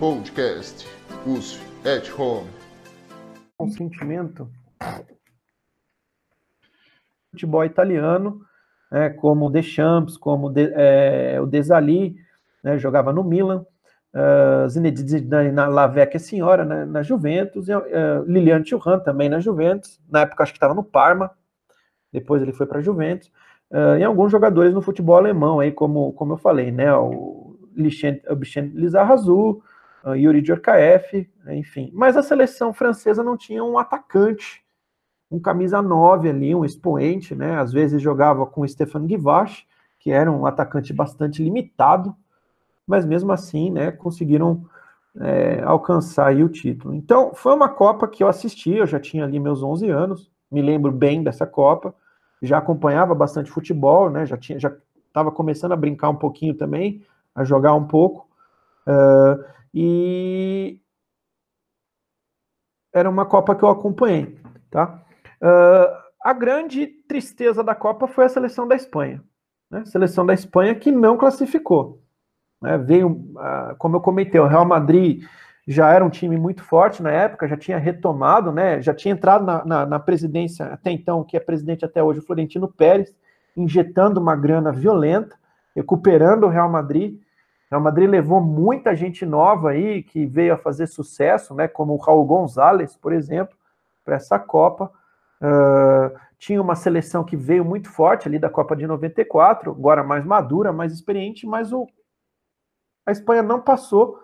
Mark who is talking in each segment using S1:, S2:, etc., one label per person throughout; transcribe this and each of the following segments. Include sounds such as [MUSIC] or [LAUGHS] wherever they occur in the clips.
S1: Podcast USF at Home.
S2: Um sentimento futebol italiano, né, como o Deschamps, como de, é, o Desali, né, jogava no Milan, uh, Zinedine Zidane na La Vecchia Senhora, né, na Juventus, e, uh, Lilian Thuram também na Juventus, na época acho que estava no Parma, depois ele foi para a Juventus, uh, e alguns jogadores no futebol alemão, aí, como, como eu falei, né, o Bichen Lizarrazu, uh, Yuri Djorkaeff, enfim. Mas a seleção francesa não tinha um atacante, um camisa 9 ali, um expoente, né? Às vezes jogava com o Stefan Guivache, que era um atacante bastante limitado, mas mesmo assim, né, conseguiram é, alcançar o título. Então, foi uma Copa que eu assisti, eu já tinha ali meus 11 anos, me lembro bem dessa Copa, já acompanhava bastante futebol, né, já tinha, já estava começando a brincar um pouquinho também, a jogar um pouco, uh, e era uma Copa que eu acompanhei, tá? Uh, a grande tristeza da Copa foi a seleção da Espanha. Né? Seleção da Espanha que não classificou. Né? Veio, uh, como eu comentei, o Real Madrid já era um time muito forte na época, já tinha retomado, né? já tinha entrado na, na, na presidência até então, que é presidente até hoje, o Florentino Pérez, injetando uma grana violenta, recuperando o Real Madrid. Real Madrid levou muita gente nova aí que veio a fazer sucesso, né? como o Raul Gonzalez, por exemplo, para essa Copa. Uh, tinha uma seleção que veio muito forte ali da Copa de 94, agora mais madura, mais experiente, mas o, a Espanha não passou,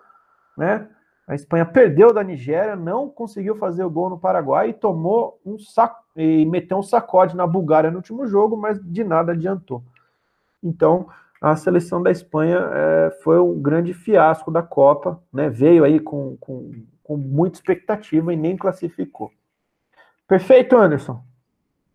S2: né? A Espanha perdeu da Nigéria, não conseguiu fazer o gol no Paraguai e tomou um saco e meteu um sacode na Bulgária no último jogo, mas de nada adiantou. Então, a seleção da Espanha é, foi um grande fiasco da Copa, né? Veio aí com, com, com muita expectativa e nem classificou. Perfeito, Anderson?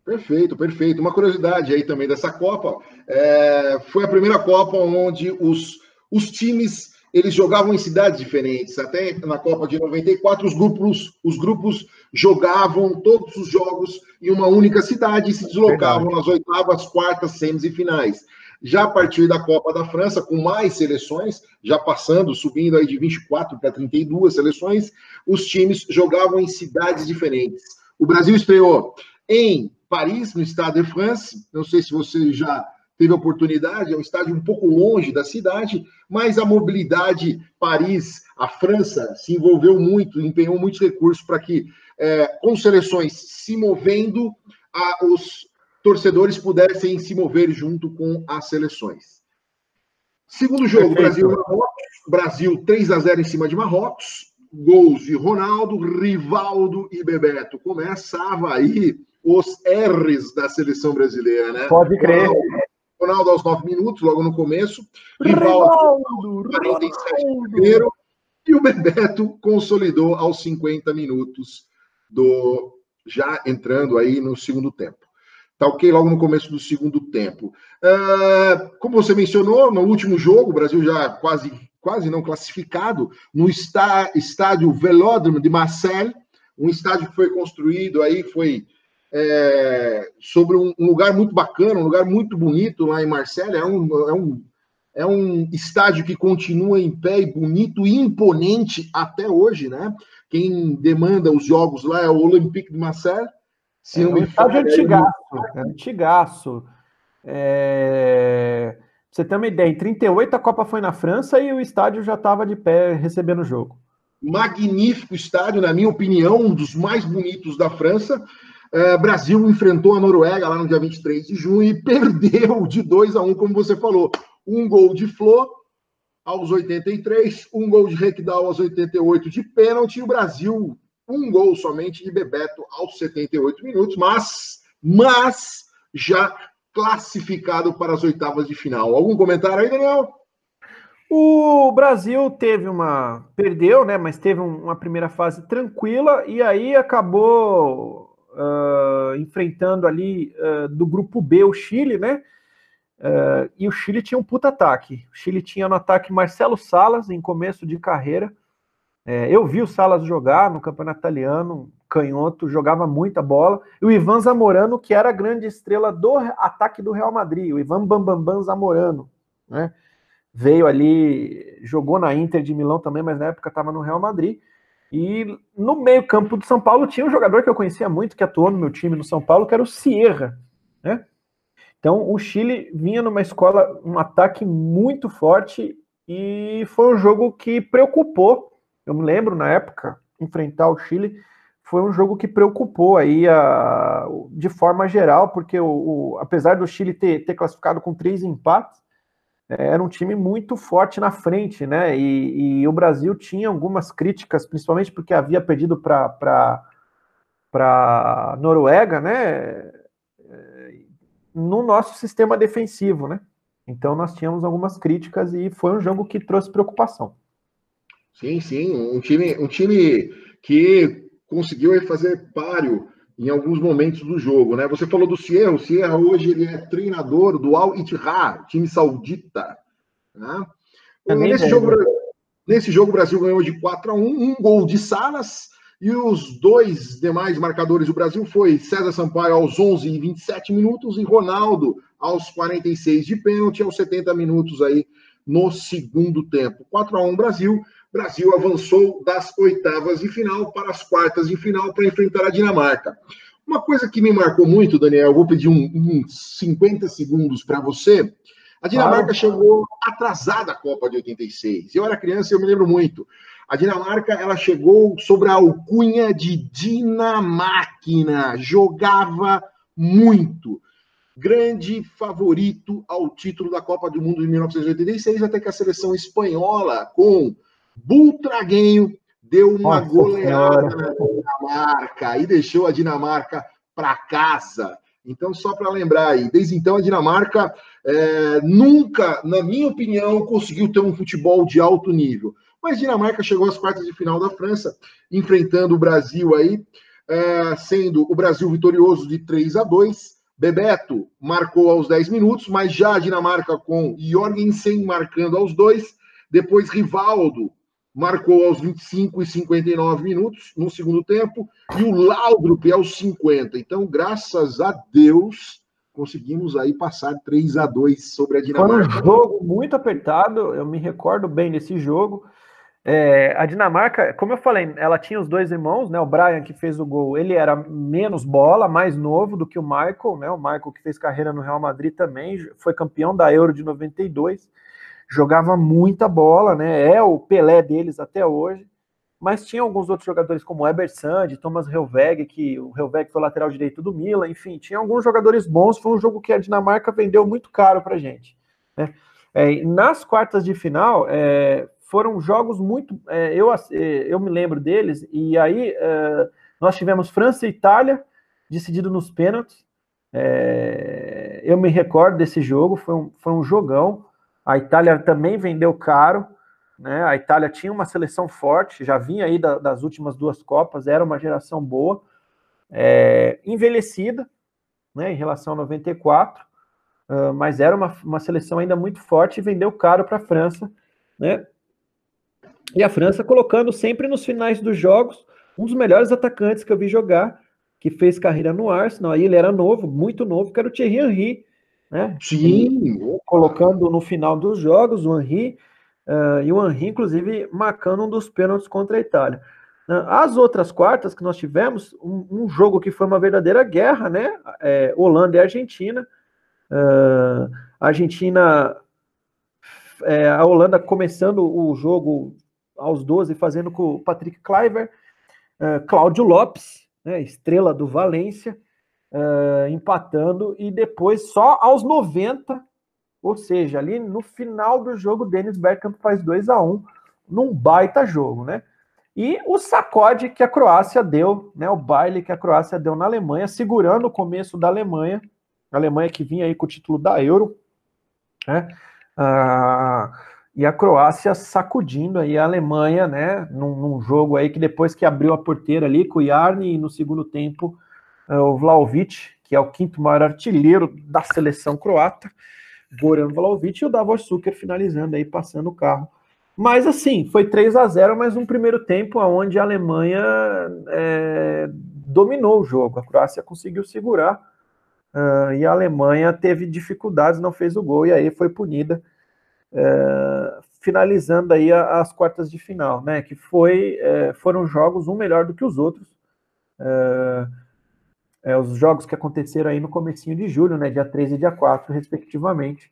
S3: Perfeito, perfeito. Uma curiosidade aí também dessa Copa, é, foi a primeira Copa onde os, os times eles jogavam em cidades diferentes. Até na Copa de 94, os grupos, os grupos jogavam todos os jogos em uma única cidade e se deslocavam Verdade. nas oitavas, quartas, semis e finais. Já a partir da Copa da França, com mais seleções, já passando, subindo aí de 24 para 32 seleções, os times jogavam em cidades diferentes. O Brasil estreou em Paris, no Stade de France. Não sei se você já teve oportunidade, é um estádio um pouco longe da cidade, mas a mobilidade Paris, a França, se envolveu muito, empenhou muitos recursos para que, é, com seleções se movendo, a, os torcedores pudessem se mover junto com as seleções. Segundo jogo, Brasil Marrocos, Brasil 3 a 0 em cima de Marrocos gols de Ronaldo, Rivaldo e Bebeto. Começava aí os R's da seleção brasileira, né?
S2: Pode crer.
S3: Ronaldo, Ronaldo aos 9 minutos, logo no começo. Rivaldo, 47 primeiro. E o Bebeto consolidou aos 50 minutos do já entrando aí no segundo tempo. Tá ok logo no começo do segundo tempo. Uh, como você mencionou, no último jogo, o Brasil já quase quase não classificado, no está, estádio Velódromo de Marseille, um estádio que foi construído aí, foi é, sobre um, um, lugar muito bacana, um lugar muito bonito lá em Marseille, é um, é um, é um estádio que continua em pé e bonito e imponente até hoje, né? Quem demanda os jogos lá é o Olympique de Marseille.
S2: Se é um estádio antigaço, é antigaço. É você tem uma ideia, em 38 a Copa foi na França e o estádio já estava de pé recebendo o jogo.
S3: Magnífico estádio, na minha opinião, um dos mais bonitos da França. É, Brasil enfrentou a Noruega lá no dia 23 de junho e [LAUGHS] perdeu de 2 a 1, como você falou. Um gol de Flor aos 83, um gol de Requidal aos 88 de pênalti, e o Brasil um gol somente de Bebeto aos 78 minutos, mas, mas já classificado para as oitavas de final. Algum comentário aí, Daniel?
S2: O Brasil teve uma. Perdeu, né? Mas teve uma primeira fase tranquila e aí acabou uh, enfrentando ali uh, do grupo B o Chile, né? Uh, e o Chile tinha um puta ataque. O Chile tinha no ataque Marcelo Salas em começo de carreira. É, eu vi o Salas jogar no campeonato italiano, canhoto, jogava muita bola. E o Ivan Zamorano, que era a grande estrela do ataque do Real Madrid, o Ivan Bambambam Zamorano, né? veio ali, jogou na Inter de Milão também, mas na época estava no Real Madrid. E no meio-campo do São Paulo tinha um jogador que eu conhecia muito, que atuou no meu time no São Paulo, que era o Sierra, né? Então o Chile vinha numa escola, um ataque muito forte e foi um jogo que preocupou. Eu me lembro na época enfrentar o Chile foi um jogo que preocupou aí a, de forma geral, porque o, o apesar do Chile ter, ter classificado com três empates, é, era um time muito forte na frente, né? E, e o Brasil tinha algumas críticas, principalmente porque havia perdido para para Noruega, né? No nosso sistema defensivo, né? Então nós tínhamos algumas críticas e foi um jogo que trouxe preocupação.
S3: Sim, sim, um time, um time que conseguiu fazer páreo em alguns momentos do jogo, né? Você falou do Sierra, o Sierra hoje ele é treinador do Al Ittihad, time saudita, né? É nesse, jogo, nesse jogo o Brasil ganhou de 4 a 1, um gol de Salas e os dois demais marcadores do Brasil foi César Sampaio aos 11 e 27 minutos e Ronaldo aos 46 de pênalti aos 70 minutos aí no segundo tempo. 4 a 1 Brasil. Brasil avançou das oitavas de final para as quartas de final para enfrentar a Dinamarca. Uma coisa que me marcou muito, Daniel, vou pedir uns um, um 50 segundos para você. A Dinamarca chegou atrasada à Copa de 86. Eu era criança e eu me lembro muito. A Dinamarca ela chegou sobre a alcunha de Dinamáquina, jogava muito. Grande favorito ao título da Copa do Mundo de 1986, até que a seleção espanhola, com Bultraguenho deu uma Nossa goleada senhora. na Dinamarca e deixou a Dinamarca para casa. Então, só para lembrar aí, desde então a Dinamarca é, nunca, na minha opinião, conseguiu ter um futebol de alto nível. Mas a Dinamarca chegou às quartas de final da França, enfrentando o Brasil aí, é, sendo o Brasil vitorioso de 3 a 2. Bebeto marcou aos 10 minutos, mas já a Dinamarca com Jorgensen marcando aos dois. Depois Rivaldo marcou aos 25 e 59 minutos no segundo tempo, e o Laudrup aos 50. Então, graças a Deus, conseguimos aí passar 3 a 2 sobre a Dinamarca.
S2: Foi um jogo muito apertado, eu me recordo bem desse jogo. É, a Dinamarca, como eu falei, ela tinha os dois irmãos, né? O Brian que fez o gol, ele era menos bola, mais novo do que o Michael, né? O Michael que fez carreira no Real Madrid também, foi campeão da Euro de 92 jogava muita bola, né? É o Pelé deles até hoje. Mas tinha alguns outros jogadores como Eber Sand, Thomas Helveg, que o Helveg foi lateral direito do Milan, enfim, tinha alguns jogadores bons. Foi um jogo que a Dinamarca vendeu muito caro para gente. Né? É, nas quartas de final, é, foram jogos muito. É, eu, é, eu me lembro deles, e aí é, nós tivemos França e Itália decidido nos pênaltis. É, eu me recordo desse jogo, foi um, foi um jogão. A Itália também vendeu caro, né? A Itália tinha uma seleção forte, já vinha aí da, das últimas duas Copas, era uma geração boa, é, envelhecida, né, em relação a 94, uh, mas era uma, uma seleção ainda muito forte e vendeu caro para a França, né? E a França colocando sempre nos finais dos jogos um dos melhores atacantes que eu vi jogar, que fez carreira no Arsenal, aí ele era novo, muito novo, que era o Thierry Henry, né?
S3: Sim.
S2: colocando no final dos jogos o Henry, uh, e o Henry, inclusive, marcando um dos pênaltis contra a Itália. Uh, as outras quartas que nós tivemos, um, um, jogo que foi uma verdadeira guerra, né? É, Holanda e Argentina. Uh, Argentina, é, a Holanda começando o jogo aos 12, fazendo com o Patrick Kluivert, Cláudio Lopes, né, estrela do Valência, uh, empatando, e depois só aos 90, ou seja, ali no final do jogo, Dennis Bergkamp faz 2 a 1 num baita jogo, né? E o sacode que a Croácia deu, né? O baile que a Croácia deu na Alemanha, segurando o começo da Alemanha, a Alemanha que vinha aí com o título da Euro, né? Uh, e a Croácia sacudindo aí a Alemanha, né? Num, num, jogo aí que depois que abriu a porteira ali com o Yarni e no segundo tempo é o Vlaovic, que é o quinto maior artilheiro da seleção croata, Goran Vlaovic, e o Davor Suker finalizando aí, passando o carro. Mas assim, foi 3 a 0 mas um primeiro tempo onde a Alemanha é, dominou o jogo. A Croácia conseguiu segurar uh, e a Alemanha teve dificuldades, não fez o gol, e aí foi punida é, finalizando aí as quartas de final, né? Que foi, é, foram jogos um melhor do que os outros. É, os jogos que aconteceram aí no comecinho de julho, né? Dia 13 e dia 4, respectivamente.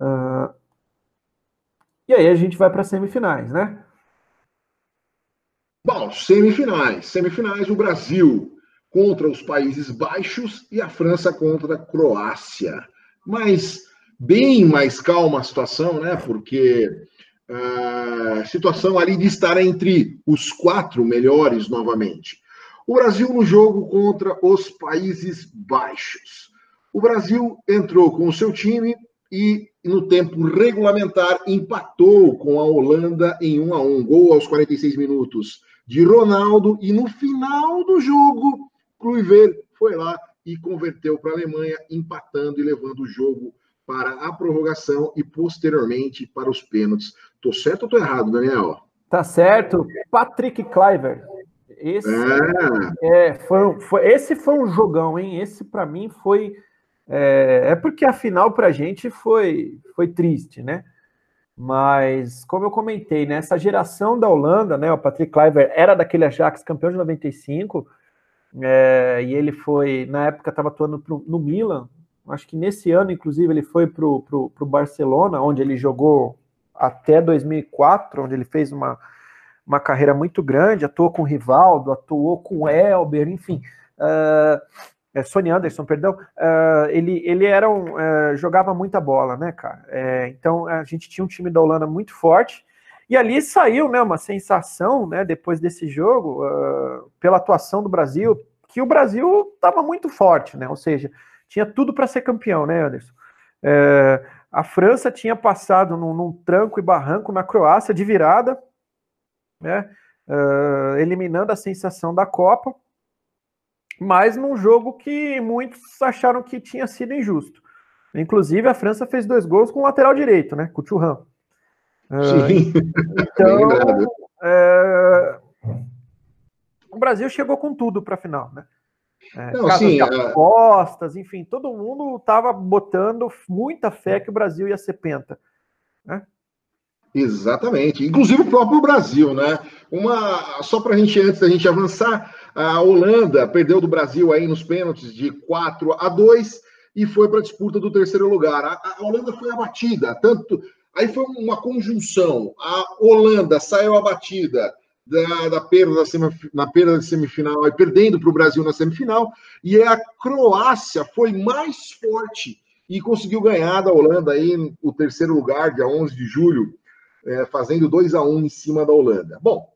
S2: Uh, e aí a gente vai para semifinais, né?
S3: Bom, semifinais. Semifinais, o Brasil contra os Países Baixos e a França contra a Croácia. Mas bem mais calma a situação, né? Porque a uh, situação ali de estar entre os quatro melhores novamente. O Brasil no jogo contra os Países Baixos. O Brasil entrou com o seu time e no tempo regulamentar empatou com a Holanda em 1 a 1, gol aos 46 minutos de Ronaldo e no final do jogo, Kluivert foi lá e converteu para a Alemanha, empatando e levando o jogo para a prorrogação e posteriormente para os pênaltis. Tô certo ou tô errado, Daniel?
S2: Tá certo. Patrick Kluivert. Esse, é. É, foi, foi, esse foi um jogão, hein? Esse para mim foi. É, é, porque a final para a gente foi, foi triste, né? Mas, como eu comentei, né, essa geração da Holanda, né, o Patrick Kluivert era daquele Ajax campeão de 95, é, e ele foi, na época, estava atuando pro, no Milan. Acho que nesse ano, inclusive, ele foi para o Barcelona, onde ele jogou até 2004, onde ele fez uma, uma carreira muito grande, atuou com Rivaldo, atuou com Elber, enfim. Uh, é, Sony Anderson, perdão, uh, ele, ele era um, uh, jogava muita bola, né, cara? É, então a gente tinha um time da Holanda muito forte, e ali saiu né, uma sensação, né, depois desse jogo, uh, pela atuação do Brasil, que o Brasil estava muito forte, né? Ou seja, tinha tudo para ser campeão, né, Anderson? É, a França tinha passado num, num, tranco e barranco na Croácia de virada, né? eliminando a sensação da Copa mas num jogo que muitos acharam que tinha sido injusto. Inclusive, a França fez dois gols com o lateral direito, né? Com o Churran. Sim. Uh, então, é, o Brasil chegou com tudo para a final, né? É, Não, sim, apostas, enfim, todo mundo estava botando muita fé que o Brasil ia ser penta. Né?
S3: Exatamente. Inclusive o próprio Brasil, né? Uma só para a gente antes da gente avançar, a Holanda perdeu do Brasil aí nos pênaltis de 4 a 2 e foi para a disputa do terceiro lugar. A, a, Holanda foi abatida, tanto aí foi uma conjunção. A Holanda saiu abatida da, da perda da na perda da semifinal e perdendo para o Brasil na semifinal, e a Croácia foi mais forte e conseguiu ganhar da Holanda aí o terceiro lugar, dia 11 de julho é, fazendo 2 a 1 em cima da Holanda. Bom,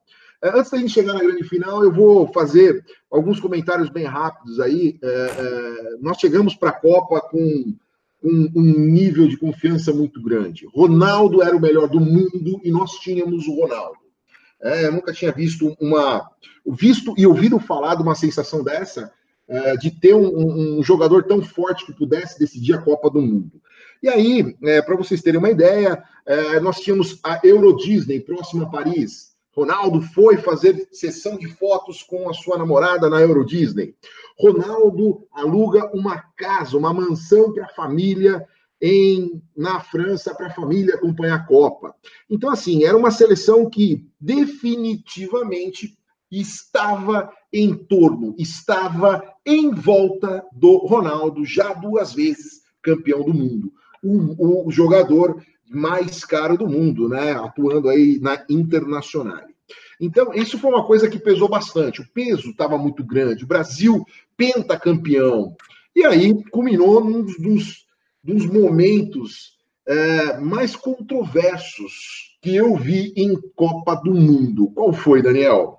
S3: é, antes da gente chegar na grande final, eu vou fazer alguns comentários bem rápidos aí. É, é, nós chegamos para a Copa com um, um, nível de confiança muito grande. Ronaldo era o melhor do mundo e nós tínhamos o Ronaldo. É, eu nunca tinha visto uma. Visto e ouvido falar de uma sensação dessa, é, de ter um, um, jogador tão forte que pudesse decidir a Copa do Mundo. E aí, é, para vocês terem uma ideia, é, nós tínhamos a Euro Disney próxima a Paris. Ronaldo foi fazer sessão de fotos com a sua namorada na Euro Disney. Ronaldo aluga uma casa, uma mansão para a família em na França para a família acompanhar a Copa. Então assim, era uma seleção que definitivamente estava em torno, estava em volta do Ronaldo, já duas vezes campeão do mundo o, o jogador mais caro do mundo, né? Atuando aí na Internacional. Então, isso foi uma coisa que pesou bastante. O peso estava muito grande. O Brasil pentacampeão. E aí culminou num dos, dos momentos é, mais controversos que eu vi em Copa do Mundo. Qual foi, Daniel?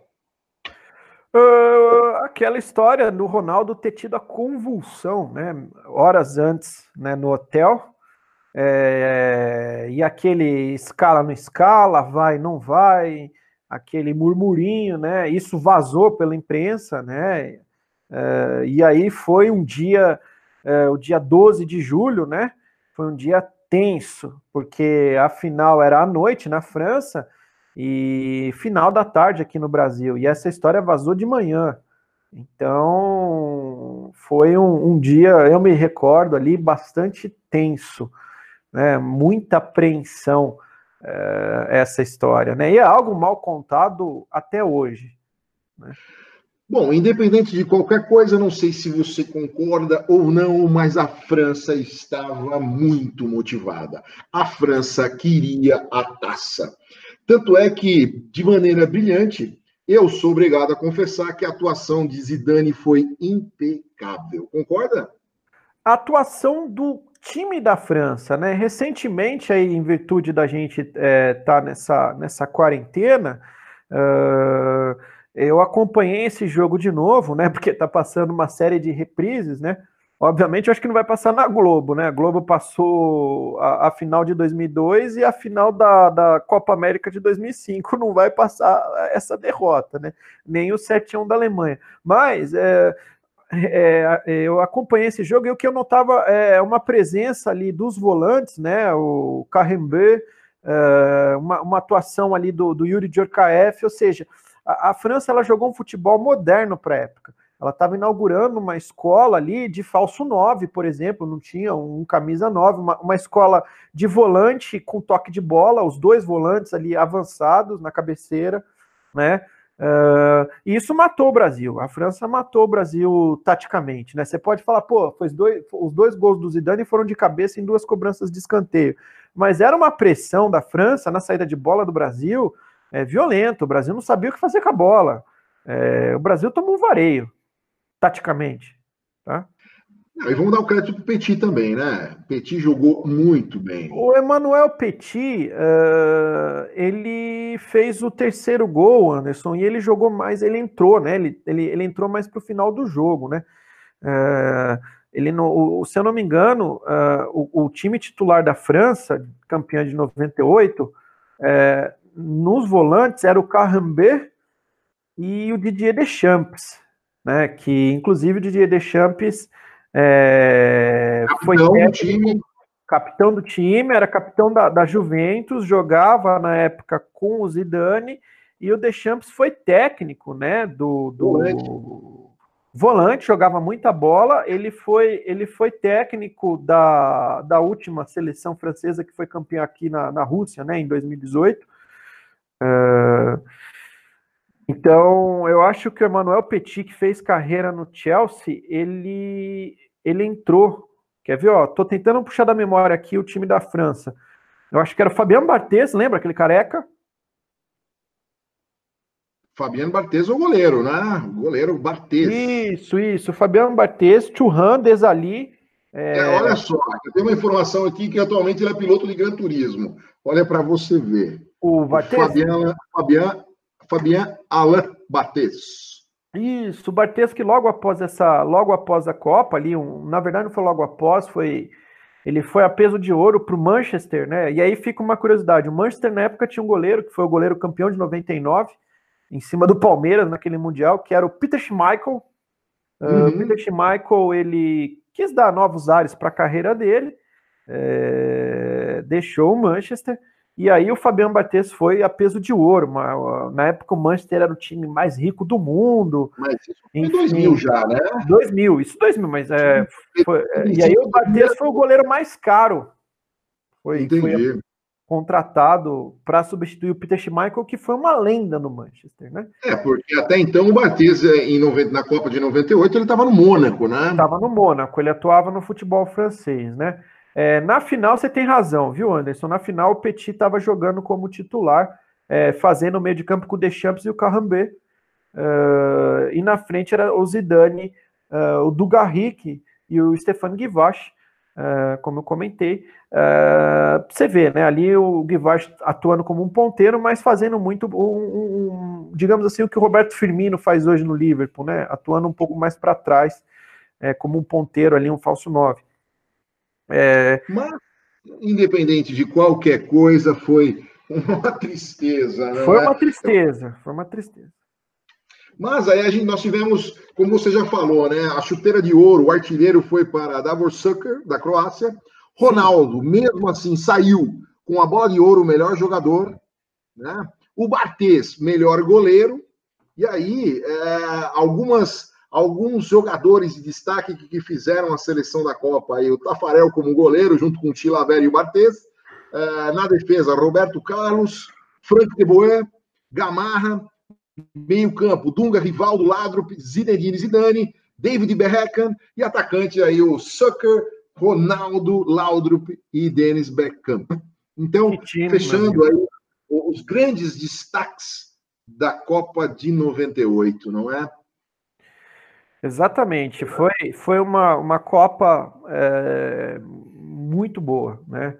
S2: Uh, aquela história do Ronaldo ter tido a convulsão, né? Horas antes, né, no hotel, é, e aquele escala não escala, vai não vai, aquele murmurinho, né? Isso vazou pela imprensa, né? É, e aí foi um dia, é, o dia 12 de julho, né? Foi um dia tenso, porque a final era à noite na França e final da tarde aqui no Brasil. E essa história vazou de manhã. Então foi um, um dia, eu me recordo ali, bastante tenso né, muita apreensão é, essa história, né? E é algo mal contado até hoje. Né?
S3: Bom, independente de qualquer coisa, não sei se você concorda ou não, mas a França estava muito motivada. A França queria a taça. Tanto é que, de maneira brilhante, eu sou obrigado a confessar que a atuação de Zidane foi impecável. Concorda?
S2: A atuação do time da França, né? Recentemente, aí, em virtude da gente estar é, tá nessa, nessa quarentena, uh, eu acompanhei esse jogo de novo, né? [LAUGHS] Porque tá passando uma série de reprises, né? Obviamente, eu acho que não vai passar na Globo, né? A Globo passou a, a final de 2002 e a final da, da Copa América de 2005 não vai passar essa derrota, né? Nem o 7-1 da Alemanha. Mas é, é, eu acompanhei esse jogo e o que eu notava é uma presença ali dos volantes, né? O Carrembe, é, uma, uma, atuação ali do, do Yuri Djorkaeff, ou seja, a, a França ela jogou um futebol moderno para a época. Ela estava inaugurando uma escola ali de falso 9, por exemplo, não tinha um camisa 9, uma, uma escola de volante com toque de bola, os dois volantes ali avançados na cabeceira, né? Uh, e isso matou o Brasil. A França matou o Brasil taticamente, né? Você pode falar, pô, foi dois, os dois gols do Zidane foram de cabeça em duas cobranças de escanteio. Mas era uma pressão da França na saída de bola do Brasil é, violento. O Brasil não sabia o que fazer com a bola. É, o Brasil tomou um vareio taticamente. Tá?
S3: E vamos dar o crédito para o Petit também, né? Petit jogou muito bem.
S2: O Emmanuel Petit, uh, ele fez o terceiro gol, Anderson, e ele jogou mais, ele entrou, né? Ele, ele, ele entrou mais para o final do jogo, né? Uh, ele no, se eu não me engano, uh, o, o, time titular da França, campeã de 98, nos volantes era o Carrambé e o Didier Deschamps né? Que inclusive o Didier Deschamps é, foi técnico, time. capitão do time, era capitão da, da Juventus, jogava na época com o Zidane e o Deschamps foi técnico, né? Do, do volante. volante. jogava muita bola. Ele foi ele foi técnico da, da última seleção francesa que foi campeã aqui na, na Rússia, né? Em 2018. Uh, então, eu acho que o Emmanuel Petit, que fez carreira no Chelsea, ele, ele entrou. Quer ver? Ó, tô tentando puxar da memória aqui o time da França. Eu acho que era o Fabiano Barthez, lembra aquele careca?
S3: Fabiano Barthez é o goleiro, né? O goleiro Barthez.
S2: Isso, isso. Fabiano Barthez, Churran, Desali.
S3: É... É, olha só, tem uma informação aqui que atualmente ele é piloto de Gran Turismo. Olha para você ver.
S2: O Barthez?
S3: Fabiano, Fabiano Fabien Alain Barthez.
S2: Isso, o Barthez que logo após essa, logo após a Copa ali, um, na verdade não foi logo após, foi ele foi a peso de ouro para o Manchester, né? E aí fica uma curiosidade, o Manchester na época tinha um goleiro que foi o goleiro campeão de 99, em cima do Palmeiras naquele mundial, que era o Peter Schmeichel. Ah, uhum. Uh, Peter Schmeichel ele quis dar novos ares para a carreira dele, é, deixou o Manchester e aí o Fabiano Barthez foi a peso de ouro. Uma, na época o Manchester era o time mais rico do mundo.
S3: Mas isso foi em 2000 já, né?
S2: 2000, isso 2000, mas é, foi, é, e aí o Barthez foi o goleiro mais caro. Foi, foi contratado para substituir o Peter Schmeichel, que foi uma lenda no Manchester, né?
S3: É, porque até então o Barthez em 90, na Copa de 98 ele estava no Mônaco, né?
S2: Estava no Mônaco, ele atuava no futebol francês, né? É, na final, você tem razão, viu, Anderson? Na final, o Petit estava jogando como titular, é, fazendo o meio de campo com o Deschamps e o Carrambé. Uh, e na frente era o Zidane, uh, o Dugarric e o Stefano Guivache, uh, como eu comentei. você vê, né? Ali o Guivache atuando como um ponteiro, mas fazendo muito, um, um, digamos assim, o que o Roberto Firmino faz hoje no Liverpool, né? Atuando um pouco mais para trás, é, como um ponteiro ali, um falso 9.
S3: É... Mas, independente de qualquer coisa, foi uma tristeza.
S2: Foi é? uma tristeza, foi uma tristeza.
S3: Mas aí a gente, nós tivemos, como você já falou, né? A chuteira de ouro, o artilheiro foi para Davor Sucker, da Croácia. Ronaldo, mesmo assim, saiu com a bola de ouro, o melhor jogador. Né? O Bartes, melhor goleiro. E aí, é, algumas alguns jogadores de destaque que, fizeram a seleção da Copa. Aí, o Tafarel como goleiro, junto com o Tilaver e o Bartes. Uh, na defesa, Roberto Carlos, Frank de Boer, Gamarra, meio campo, Dunga, Rivaldo, Ladrup, Zinedine Zidane, David Beckham e atacante aí o Sucker, Ronaldo, Laudrup e Dennis Beckham. Então, time, fechando aí os grandes destaques da Copa de 98, não é?
S2: Exatamente, foi, foi uma, uma Copa é, muito boa, né?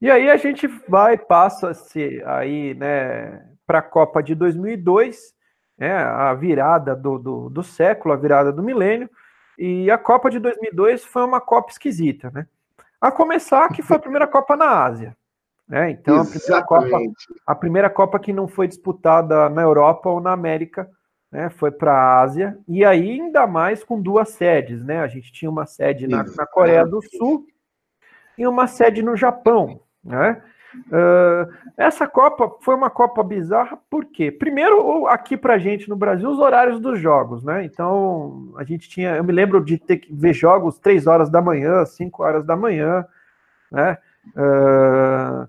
S2: E aí a gente vai, passa-se aí, né, para a Copa de 2002, né, a virada do, do, do, século, a virada do milênio, e a Copa de 2002 foi uma Copa esquisita, né? A começar que foi a primeira Copa na Ásia, né? Então a primeira, Copa, a primeira Copa que não foi disputada na Europa ou na América, né? Foi para a Ásia e aí ainda mais com duas sedes, né? A gente tinha uma sede na, na Coreia do Sul e uma sede no Japão, né? Uh, essa Copa foi uma Copa bizarra, por quê? Primeiro, aqui pra gente no Brasil, os horários dos jogos, né? Então, a gente tinha. Eu me lembro de ter que ver jogos 3 horas da manhã, 5 horas da manhã, né? Uh,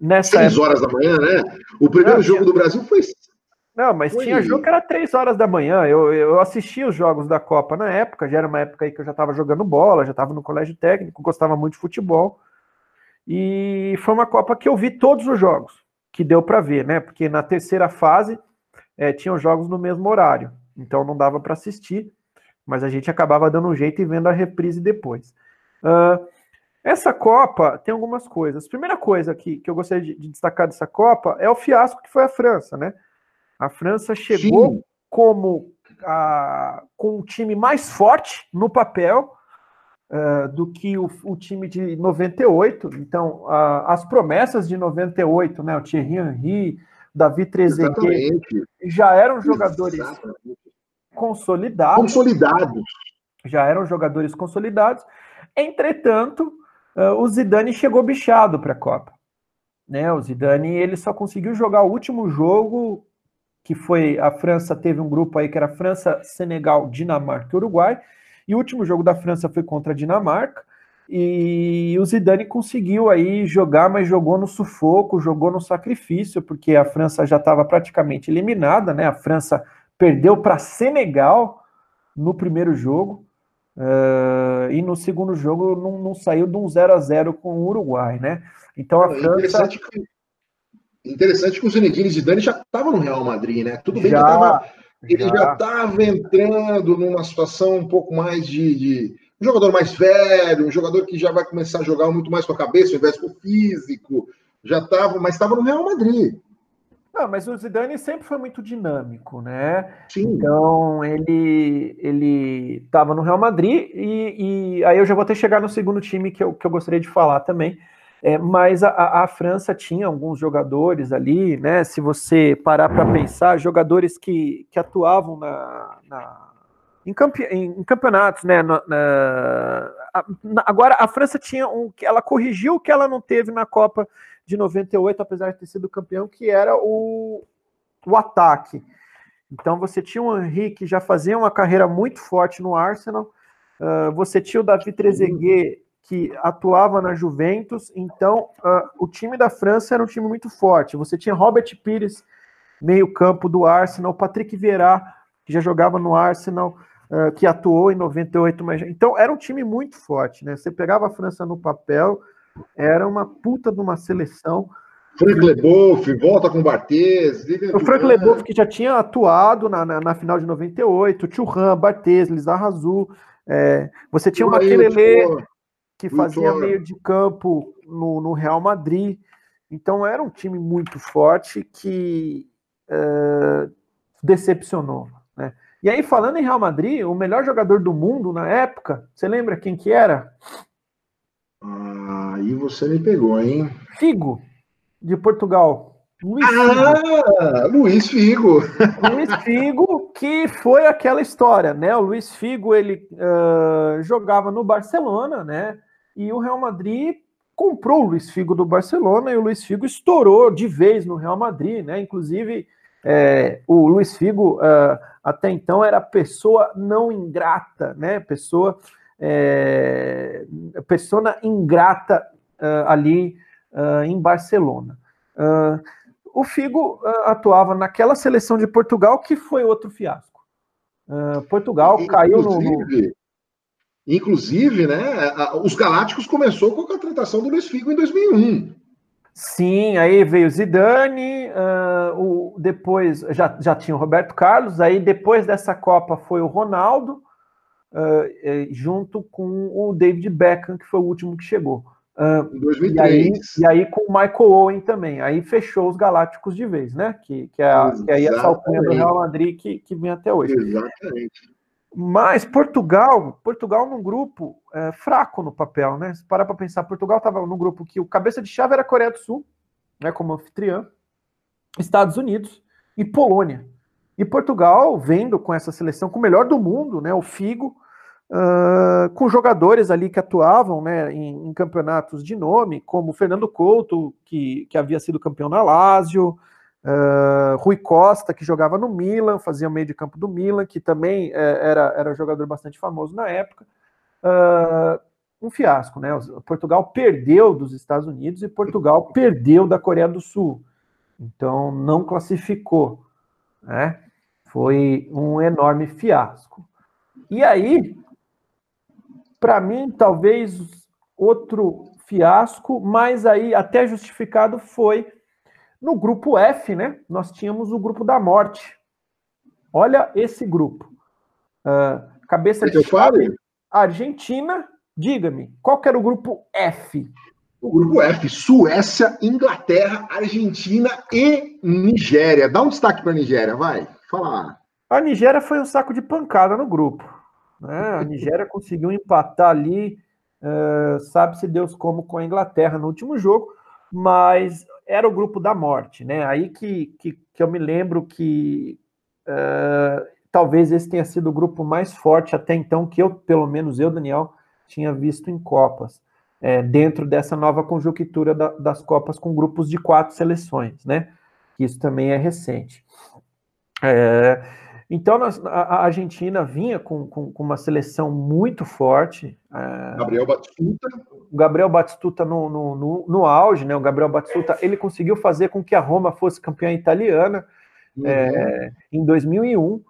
S3: nessa 6 época... horas da manhã, né? O primeiro jogo do Brasil foi.
S2: Não, mas foi... tinha jogo que era 3 horas da manhã. Eu, eu assisti os jogos da Copa na época, já era uma época aí que eu já estava jogando bola, já estava no colégio técnico, gostava muito de futebol. E foi uma Copa que eu vi todos os jogos, que deu para ver, né? Porque na terceira fase é, tinham jogos no mesmo horário, então não dava para assistir, mas a gente acabava dando um jeito e vendo a reprise depois. Uh, essa Copa tem algumas coisas. Primeira coisa que, que eu gostaria de, de, destacar dessa Copa é o fiasco que foi a França, né? A França chegou Sim. como a, com um time mais forte no papel, uh, do que o, o, time de 98. Então, uh, as promessas de 98, né, o Thierry Henry, Davi Trezeguet, já eram jogadores Exatamente. consolidados.
S3: Consolidados.
S2: Já eram jogadores consolidados. Entretanto, uh, o Zidane chegou bichado para a Copa. Né, o Zidane ele só conseguiu jogar o último jogo que foi a França teve um grupo aí que era França, Senegal, Dinamarca e Uruguai. E o último jogo da França foi contra a Dinamarca. E o Zidane conseguiu aí jogar, mas jogou no sufoco, jogou no sacrifício, porque a França já estava praticamente eliminada, né? A França perdeu para Senegal no primeiro jogo. Uh, e no segundo jogo não, não, saiu de um 0 a 0 com o Uruguai, né? Então a é França.
S3: Interessante que, interessante que o Zinedine Zidane já estava no Real Madrid, né? Tudo bem já, que estava ele já estava entrando numa situação um pouco mais de, de, um jogador mais velho, um jogador que já vai começar a jogar muito mais com a cabeça, ao invés com o físico. Já estava, mas estava no Real Madrid.
S2: Não, mas o Zidane sempre foi muito dinâmico, né? Sim. Então ele ele estava no Real Madrid e, e, aí eu já vou que chegar no segundo time que eu, que eu gostaria de falar também, é, mas a, a, França tinha alguns jogadores ali, né? Se você parar para pensar, jogadores que, que atuavam na, na em, campe, em, campeonatos, né? Na, na, agora a França tinha um, ela corrigiu o que ela não teve na Copa de 98, apesar de ter sido campeão, que era o, o ataque. Então você tinha o Henri que já fazia uma carreira muito forte no Arsenal. Uh, você tinha o David Trezeguet que atuava na Juventus, então uh, o time da França era um time muito forte. Você tinha Robert Pires, meio-campo do Arsenal, Patrick Vieira, que já jogava no Arsenal, uh, que atuou em 98, mas então era um time muito forte, né? Você pegava a França no papel, era uma puta de uma seleção.
S3: Frank Leboeuf, volta com o Barthez.
S2: O Frank Leboeuf que já tinha atuado na, na, na final de 98, Churran, Barthez, Lizarrazu, é, você tinha o Maquelele, que fazia meio de campo no, no, Real Madrid. Então era um time muito forte que uh, decepcionou. Né? E aí, falando em Real Madrid, o melhor jogador do mundo na época, você lembra quem que era?
S3: Ah, aí você me pegou, hein?
S2: Figo, de Portugal.
S3: Luiz ah, Figo. Luiz Figo.
S2: Luiz Figo, que foi aquela história, né? O Luiz Figo, ele uh, jogava no Barcelona, né? E o Real Madrid comprou o Luiz Figo do Barcelona e o Luiz Figo estourou de vez no Real Madrid, né? Inclusive, é, o Luiz Figo uh, até então era pessoa não ingrata, né? Pessoa, é, pessoa ingrata uh, ali uh, em Barcelona. O Figo atuava naquela seleção de Portugal que foi outro fiasco. Portugal caiu no,
S3: Inclusive, né, os Galácticos começou com a contratação do Luiz Figo em 2001.
S2: Sim, aí veio Zidane, uh, o, depois já, já tinha o Roberto Carlos, aí depois dessa Copa foi o Ronaldo, uh, junto com o David Beckham, que foi o último que chegou.
S3: Uh, em 2003.
S2: E aí, e aí, com o Michael Owen também, aí fechou os Galácticos de vez, né? Que, que, é, a, que aí essa alcunha do Real Madrid que, que vem até hoje.
S3: Exatamente.
S2: Mas Portugal, Portugal num grupo é, fraco no papel, né? Se parar para pensar, Portugal estava num grupo que o cabeça de chave era Coreia do Sul, né, como anfitriã, Estados Unidos e Polônia. E Portugal vendo com essa seleção, com o melhor do mundo, né, o Figo, uh, com jogadores ali que atuavam né, em, em, campeonatos de nome, como Fernando Couto, que, que havia sido campeão na Lazio, Uh, Rui Costa, que jogava no Milan, fazia o meio de campo do Milan, que também é, era, era jogador bastante famoso na época. Uh, um fiasco, né? Portugal perdeu dos Estados Unidos e Portugal perdeu da Coreia do Sul. Então não classificou, né? Foi um enorme fiasco. E aí, para mim, talvez outro fiasco, mas aí até justificado foi no grupo F, né, nós tínhamos o grupo da morte. Olha esse grupo. Uh, cabeça de chave, Argentina, diga-me, qual que era o grupo F?
S3: O grupo F, Suécia, Inglaterra, Argentina e Nigéria. Dá um destaque para a Nigéria, vai. Fala.
S2: A Nigéria foi um saco de pancada no grupo. Né? A [LAUGHS] Nigéria conseguiu empatar ali, uh, sabe-se Deus como, com a Inglaterra no último jogo, mas era o grupo da morte, né? Aí que, que, que eu me lembro que uh, talvez esse tenha sido o grupo mais forte até então que eu, pelo menos eu, Daniel, tinha visto em Copas, é, dentro dessa nova conjuntura da, das Copas com grupos de quatro seleções, né? Isso também é recente. É, então, a Argentina vinha com, com, com uma seleção muito forte.
S3: É, Gabriel Batistuta.
S2: O Gabriel Batistuta no, no, no, no, auge, né? O Gabriel Batistuta, ele conseguiu fazer com que a Roma fosse campeã italiana uhum. é, em 2001,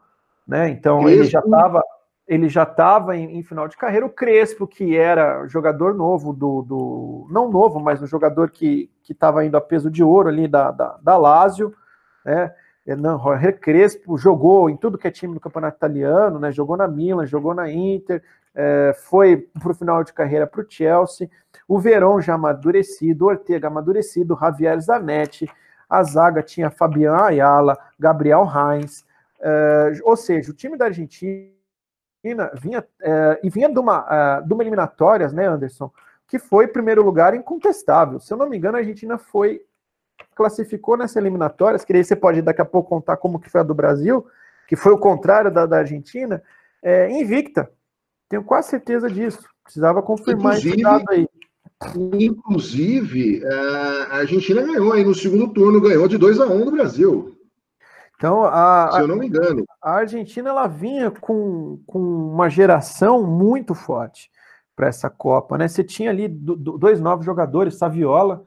S2: né? Então, ele já estava ele já estava em, em, final de carreira. O Crespo, que era jogador novo do, do não novo, mas um jogador que estava indo a peso de ouro ali da, da, da Lazio, né? Hernan Jorge Crespo jogou em tudo que é time do campeonato italiano, né? Jogou na Milan, jogou na Inter, é, foi para o final de carreira para o Chelsea. O Verón já amadurecido, Ortega amadurecido, Javier Zanetti, a zaga tinha Fabian Ayala, Gabriel Heinz, é, ou seja, o time da Argentina vinha é, e vinha de uma, é, de uma eliminatórias, né, Anderson, que foi primeiro lugar incontestável. Se eu não me engano, a Argentina foi classificou nessa eliminatórias, que aí você pode daqui a pouco contar como que foi a do Brasil, que foi o contrário da, da Argentina, é, invicta. Tenho quase certeza disso. Precisava confirmar inclusive, esse dado aí.
S3: Inclusive, é, a Argentina ganhou aí no segundo turno, ganhou de 2 a 1 um do Brasil.
S2: Então, a,
S3: se eu não me engano.
S2: A Argentina ela vinha com, com uma geração muito forte para essa Copa, né? Você tinha ali do, do, dois novos jogadores, Saviola,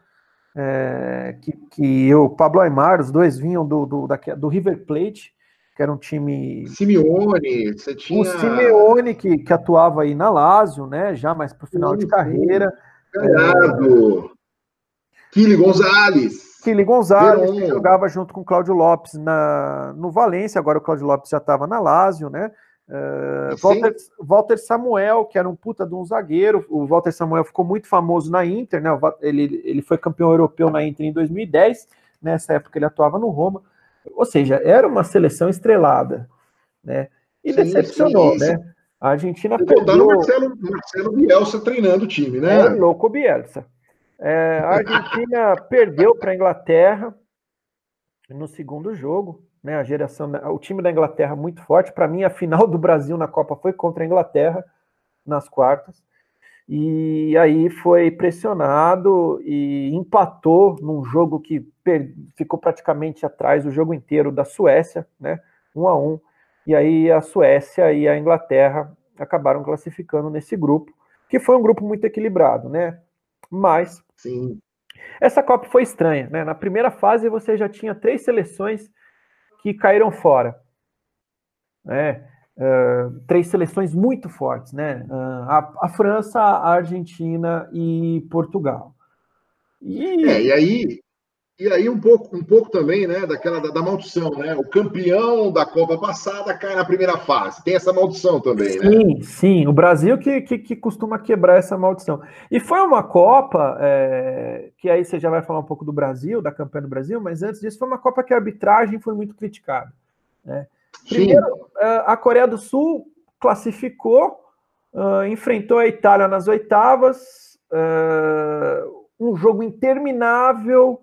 S2: é, que, que o Pablo Aymar, os dois vinham do, do, da, do River Plate, que era um time.
S3: Simeone, você tinha.
S2: O Simeone, que, que atuava aí na Lazio, né? Já mais para o final de carreira.
S3: Ganhado. É... Kili Gonzalez.
S2: Kili Gonzalez, que jogava junto com o Cláudio Lopes na, no Valência, agora o Cláudio Lopes já estava na Lazio, né? Uh, Walter, Walter, Samuel, que era um puta de um zagueiro, o Walter Samuel ficou muito famoso na Inter, né? Ele, ele foi campeão europeu na Inter em 2010, nessa época ele atuava no Roma, ou seja, era uma seleção estrelada, né? E sim, decepcionou, sim, né? A Argentina
S3: e perdeu... Marcelo, Marcelo Bielsa treinando o time, né?
S2: É louco Bielsa. É, a Argentina [LAUGHS] perdeu para a Inglaterra no segundo jogo, né, a geração, o time da Inglaterra muito forte. Para mim, a final do Brasil na Copa foi contra a Inglaterra nas quartas. E aí foi pressionado e empatou num jogo que per... ficou praticamente atrás o jogo inteiro da Suécia, né? Um a um. E aí a Suécia e a Inglaterra acabaram classificando nesse grupo, que foi um grupo muito equilibrado, né? Mas
S3: Sim.
S2: Essa Copa foi estranha, né? Na primeira fase você já tinha três seleções que caíram fora. Né? Uh, três seleções muito fortes, né? Uh, a, a, França, a Argentina e Portugal.
S3: E... É, e aí e aí um pouco, um pouco também, né, daquela da, da, maldição, né? O campeão da Copa passada cai na primeira fase. Tem essa maldição também,
S2: né? Sim, sim. O Brasil que, que, que costuma quebrar essa maldição. E foi uma Copa é, que aí você já vai falar um pouco do Brasil, da campanha do Brasil, mas antes disso foi uma Copa que a arbitragem foi muito criticada. Né? Primeiro, sim. É, a Coreia do Sul classificou, uh, enfrentou a Itália nas oitavas, uh, um jogo interminável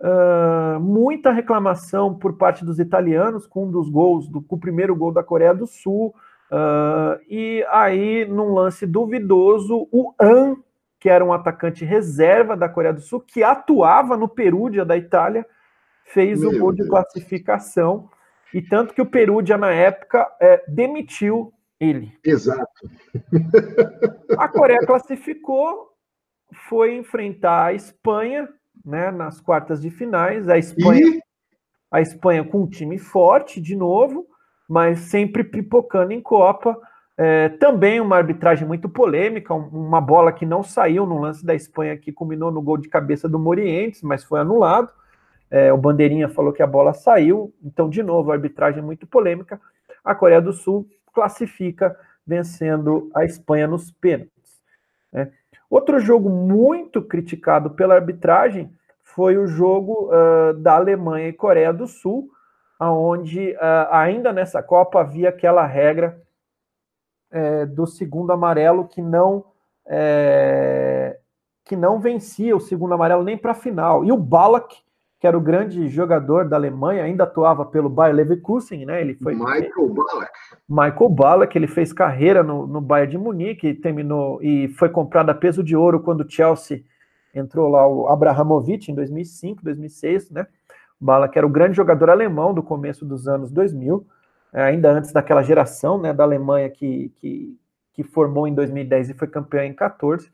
S2: Uh, muita reclamação por parte dos italianos com um dos gols, do, com o primeiro gol da Coreia do Sul. Uh, e aí, num lance duvidoso, o An, que era um atacante reserva da Coreia do Sul, que atuava no Perúdia da Itália, fez Meu o gol Deus. de classificação. E tanto que o Perúdia, na época, é, demitiu ele.
S3: Exato.
S2: A Coreia classificou, foi enfrentar a Espanha, né, nas quartas de finais. A Espanha, e... a Espanha com um time forte de novo, mas sempre pipocando em Copa. É, também uma arbitragem muito polêmica, uma bola que não saiu no lance da Espanha que culminou no gol de cabeça do Morientes, mas foi anulado. É, o Bandeirinha falou que a bola saiu, então, de novo, arbitragem muito polêmica. A Coreia do Sul classifica vencendo a Espanha nos pênaltis. Né? Outro jogo muito criticado pela arbitragem foi o jogo uh, da Alemanha e Coreia do Sul, onde uh, ainda nessa Copa havia aquela regra é, do segundo amarelo que não é, que não vencia o segundo amarelo nem para a final. E o Ballack, que era o grande jogador da Alemanha, ainda atuava pelo Bayer Leverkusen, né? Ele foi
S3: Michael Ballack.
S2: Michael Ballack, ele fez carreira no, no Bayern de Munique, terminou e foi comprado a peso de ouro quando o Chelsea entrou lá o Abrahamovic em 2005, 2006, né? Bala, que era o grande jogador alemão do começo dos anos 2000, é, ainda antes daquela geração, né, da Alemanha que, que, que formou em 2010 e foi campeão em 14.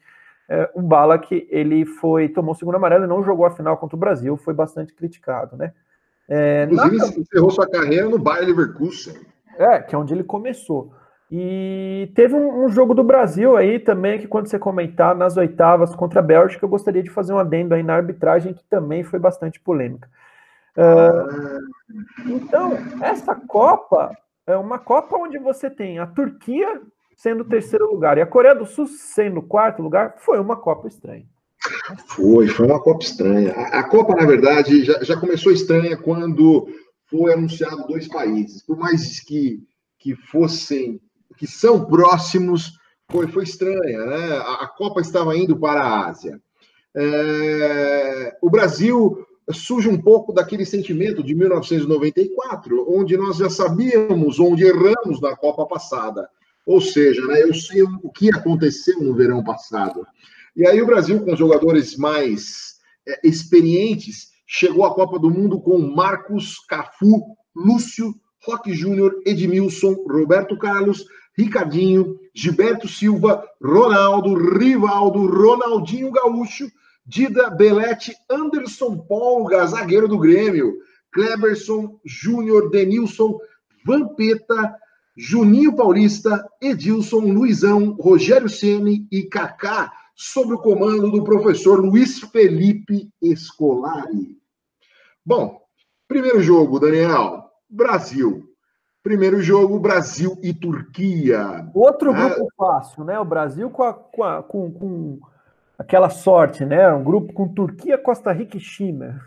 S2: É, o Bala que ele foi tomou o segundo amarelo e não jogou a final contra o Brasil, foi bastante criticado, né?
S3: É, Inclusive, na... encerrou sua carreira no Bayer Leverkusen.
S2: É, que é onde ele começou. E teve um, um, jogo do Brasil aí também, que quando você comentar nas oitavas contra a Bélgica, eu gostaria de fazer um adendo aí na arbitragem, que também foi bastante polêmica. Uh, então, essa Copa é uma Copa onde você tem a Turquia sendo terceiro lugar e a Coreia do Sul sendo quarto lugar, foi uma Copa estranha.
S3: Foi, foi uma Copa estranha. A, a Copa, na verdade, já, já começou estranha quando foi anunciado dois países. Por mais que, que fossem que são próximos, foi, foi estranha, né? A, a Copa estava indo para a Ásia. É, o Brasil surge um pouco daquele sentimento de 1994, onde nós já sabíamos onde erramos na Copa passada. Ou seja, né, eu sei o que aconteceu no verão passado. E aí o Brasil, com jogadores mais é, experientes, chegou à Copa do Mundo com Marcos, Cafu, Lúcio, Roque Júnior, Edmilson, Roberto Carlos, Ricardinho, Gilberto Silva, Ronaldo, Rivaldo, Ronaldinho Gaúcho, Dida Belete, Anderson Polga, zagueiro do Grêmio, Kleberson, Júnior, Denilson, Vampeta, Juninho Paulista, Edilson, Luizão, Rogério Ceni e Kaká, sob o comando do professor Luiz Felipe Escolari. Bom, primeiro jogo, Daniel, Brasil. Primeiro jogo, Brasil e Turquia.
S2: Outro é. grupo fácil, né? O Brasil com, a, com, a, com, com, aquela sorte, né? Um grupo com Turquia, Costa Rica e China.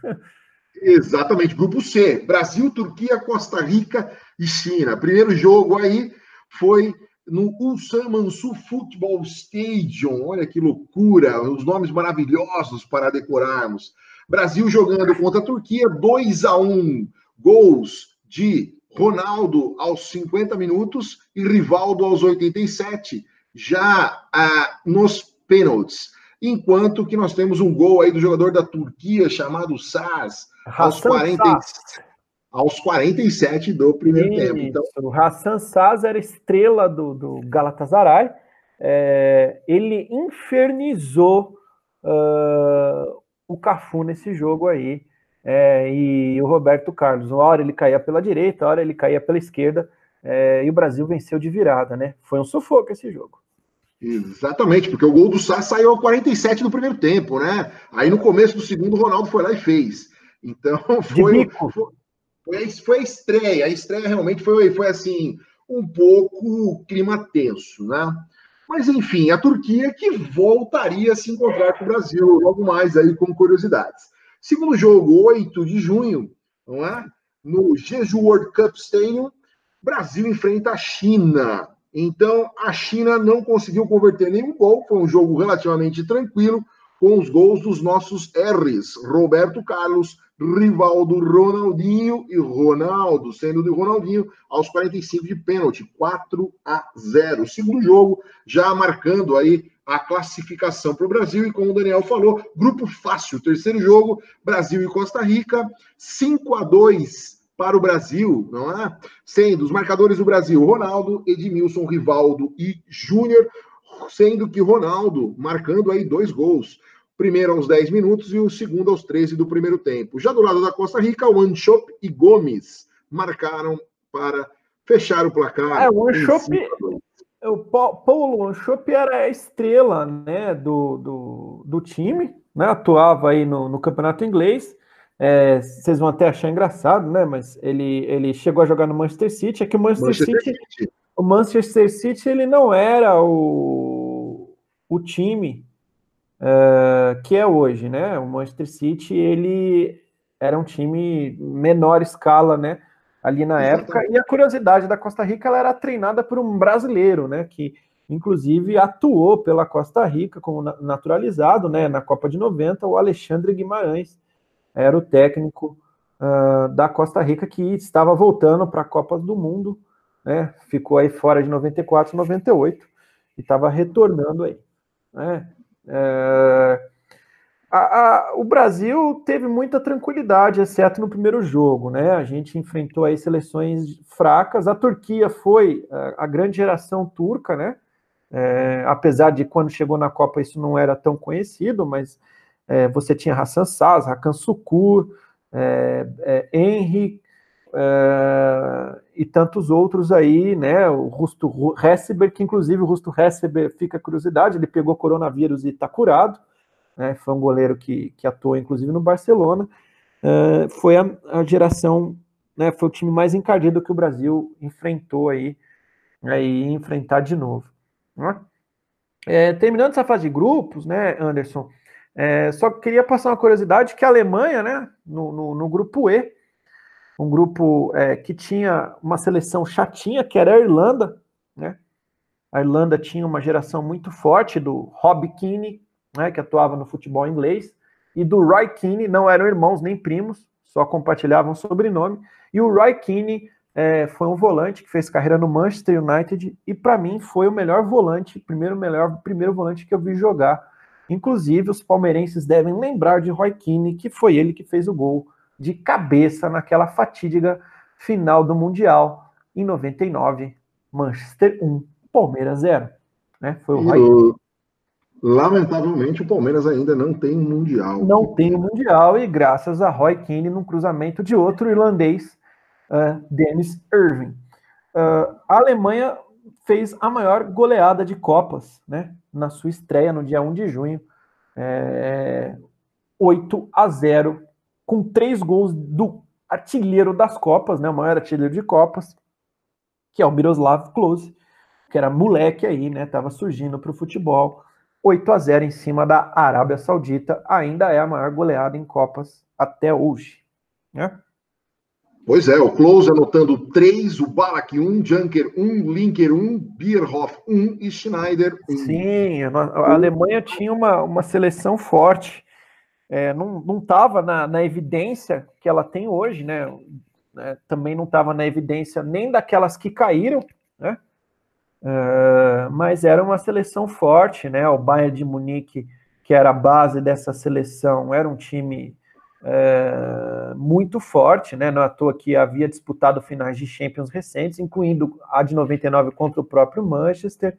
S3: Exatamente, grupo C. Brasil, Turquia, Costa Rica e China. Primeiro jogo aí foi no Ulsan Mansur Football Stadium. Olha que loucura, os nomes maravilhosos para decorarmos. Brasil jogando contra a Turquia, 2 a 1 gols de Ronaldo aos 50 minutos e Rivaldo aos 87, já ah, nos pênaltis. Enquanto que nós temos um gol aí do jogador da Turquia chamado Saz aos, 40, aos 47 do primeiro Isso. tempo. Então...
S2: O Hassan Saz era estrela do, do Galatasaray. É, ele infernizou uh, o Cafu nesse jogo aí é, e o Roberto Carlos. Uma hora ele caía pela direita, uma hora ele caía pela esquerda é, e o Brasil venceu de virada, né? Foi um sufoco esse jogo.
S3: Exatamente, porque o gol do Sá saiu ao 47 do primeiro tempo, né? Aí no começo do segundo, o Ronaldo foi lá e fez. Então [LAUGHS] foi, foi, foi, a estreia. A estreia realmente foi, foi assim, um pouco clima tenso, né? Mas enfim, a Turquia que voltaria a se encontrar com o Brasil logo mais aí com curiosidades. Segundo jogo, 8 de junho, não é? No Jeju World Cup Stadium, Brasil enfrenta a China. Então, a China não conseguiu converter nenhum gol, foi um jogo relativamente tranquilo, com os gols dos nossos R's, Roberto Carlos, Rivaldo, Ronaldinho e Ronaldo, sendo de Ronaldinho aos 45 de pênalti, 4 a 0. Segundo jogo, já marcando aí a classificação para o Brasil, e como o Daniel falou, grupo fácil, terceiro jogo, Brasil e Costa Rica, 5 a 2 para o Brasil, não é? Sendo os marcadores do Brasil Ronaldo, Edmilson, Rivaldo e Júnior, sendo que Ronaldo marcando aí dois gols. Primeiro aos 10 minutos e o segundo aos 13 do primeiro tempo. Já do lado da Costa Rica, o Anchop e Gomes marcaram para fechar o placar.
S2: É, o Anchop, o Paulo Anchop era a estrela né, do, do, do time, né, atuava aí no, no campeonato inglês é, vocês vão até achar engraçado, né? Mas ele, ele chegou a jogar no Manchester City. É que o Manchester, Manchester City, City, o Manchester City, ele não era o, o time uh, que é hoje, né? O Manchester City, ele era um time menor escala, né? Ali na Exatamente. época. E a curiosidade da Costa Rica, ela era treinada por um brasileiro, né? Que inclusive atuou pela Costa Rica como naturalizado, né? Na Copa de 90, o Alexandre Guimarães era o técnico uh, da Costa Rica que estava voltando para a Copa do Mundo, né? Ficou aí fora de 94, 98 e estava retornando aí. Né? É, a, a, o Brasil teve muita tranquilidade, exceto no primeiro jogo, né? A gente enfrentou aí seleções fracas. A Turquia foi a, a grande geração turca, né? É, apesar de quando chegou na Copa isso não era tão conhecido, mas é, você tinha Hassan Saz, Hakan Sukur, é, é, é, e tantos outros aí, né? O Rusto Hesseber, que inclusive o Rusto fica curiosidade, ele pegou coronavírus e está curado, né? Foi um goleiro que, que atuou inclusive no Barcelona. É, foi a, a, geração, né? Foi o time mais encardido que o Brasil enfrentou aí, aí enfrentar de novo. Né? É, terminando essa fase de grupos, né, Anderson? É, só queria passar uma curiosidade que a Alemanha, né, no, no, no grupo E, um grupo é, que tinha uma seleção chatinha, que era a Irlanda, né? A Irlanda tinha uma geração muito forte do Rob Keane, né, que atuava no futebol inglês, e do Roy Keane, não eram irmãos nem primos, só compartilhavam sobrenome. E o Roy Keane é, foi um volante que fez carreira no Manchester United e para mim foi o melhor volante, primeiro melhor, primeiro volante que eu vi jogar Inclusive, os palmeirenses devem lembrar de Roy Keane, que foi ele que fez o gol de cabeça naquela fatídica final do Mundial em 99, Manchester 1, Palmeiras 0. Né? Foi o Roy Keane.
S3: Lamentavelmente, o Palmeiras ainda não tem um Mundial.
S2: Não tem um Mundial, e graças a Roy Keane, num cruzamento de outro irlandês, uh, Dennis Irving. Uh, a Alemanha fez a maior goleada de Copas, né? Na sua estreia no dia 1 de junho. É, 8 a 0, com três gols do artilheiro das Copas, né? O maior artilheiro de Copas, que é o Miroslav Klose, que era moleque aí, né? Tava surgindo para o futebol. 8 a 0 em cima da Arábia Saudita, ainda é a maior goleada em Copas até hoje, né?
S3: Pois é, o Close anotando 3, o Balak 1, Junker 1, Linker 1, Bierhoff 1 e Schneider 1.
S2: Sim, a Alemanha tinha uma, uma seleção forte. É, não estava na, na evidência que ela tem hoje, né? É, também não estava na evidência nem daquelas que caíram, né? É, mas era uma seleção forte, né? O Bayern de Munique, que era a base dessa seleção, era um time é, muito forte, né? Não é à toa que havia disputado finais de Champions recentes, incluindo a de 99 contra o próprio Manchester.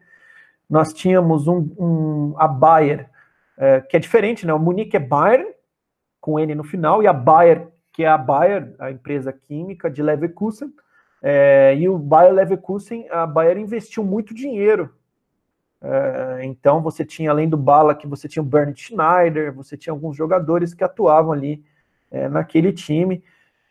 S2: Nós tínhamos um, um a Bayern, é, que é diferente, né? O Munique é Bayern, com N no final, e a Bayer, que é a Bayer, a empresa química de Leverkusen, é, e o Bayer Leverkusen, a Bayer investiu muito dinheiro. É, então você tinha, além do Bala, que você tinha o Bernd Schneider, você tinha alguns jogadores que atuavam ali é, naquele time.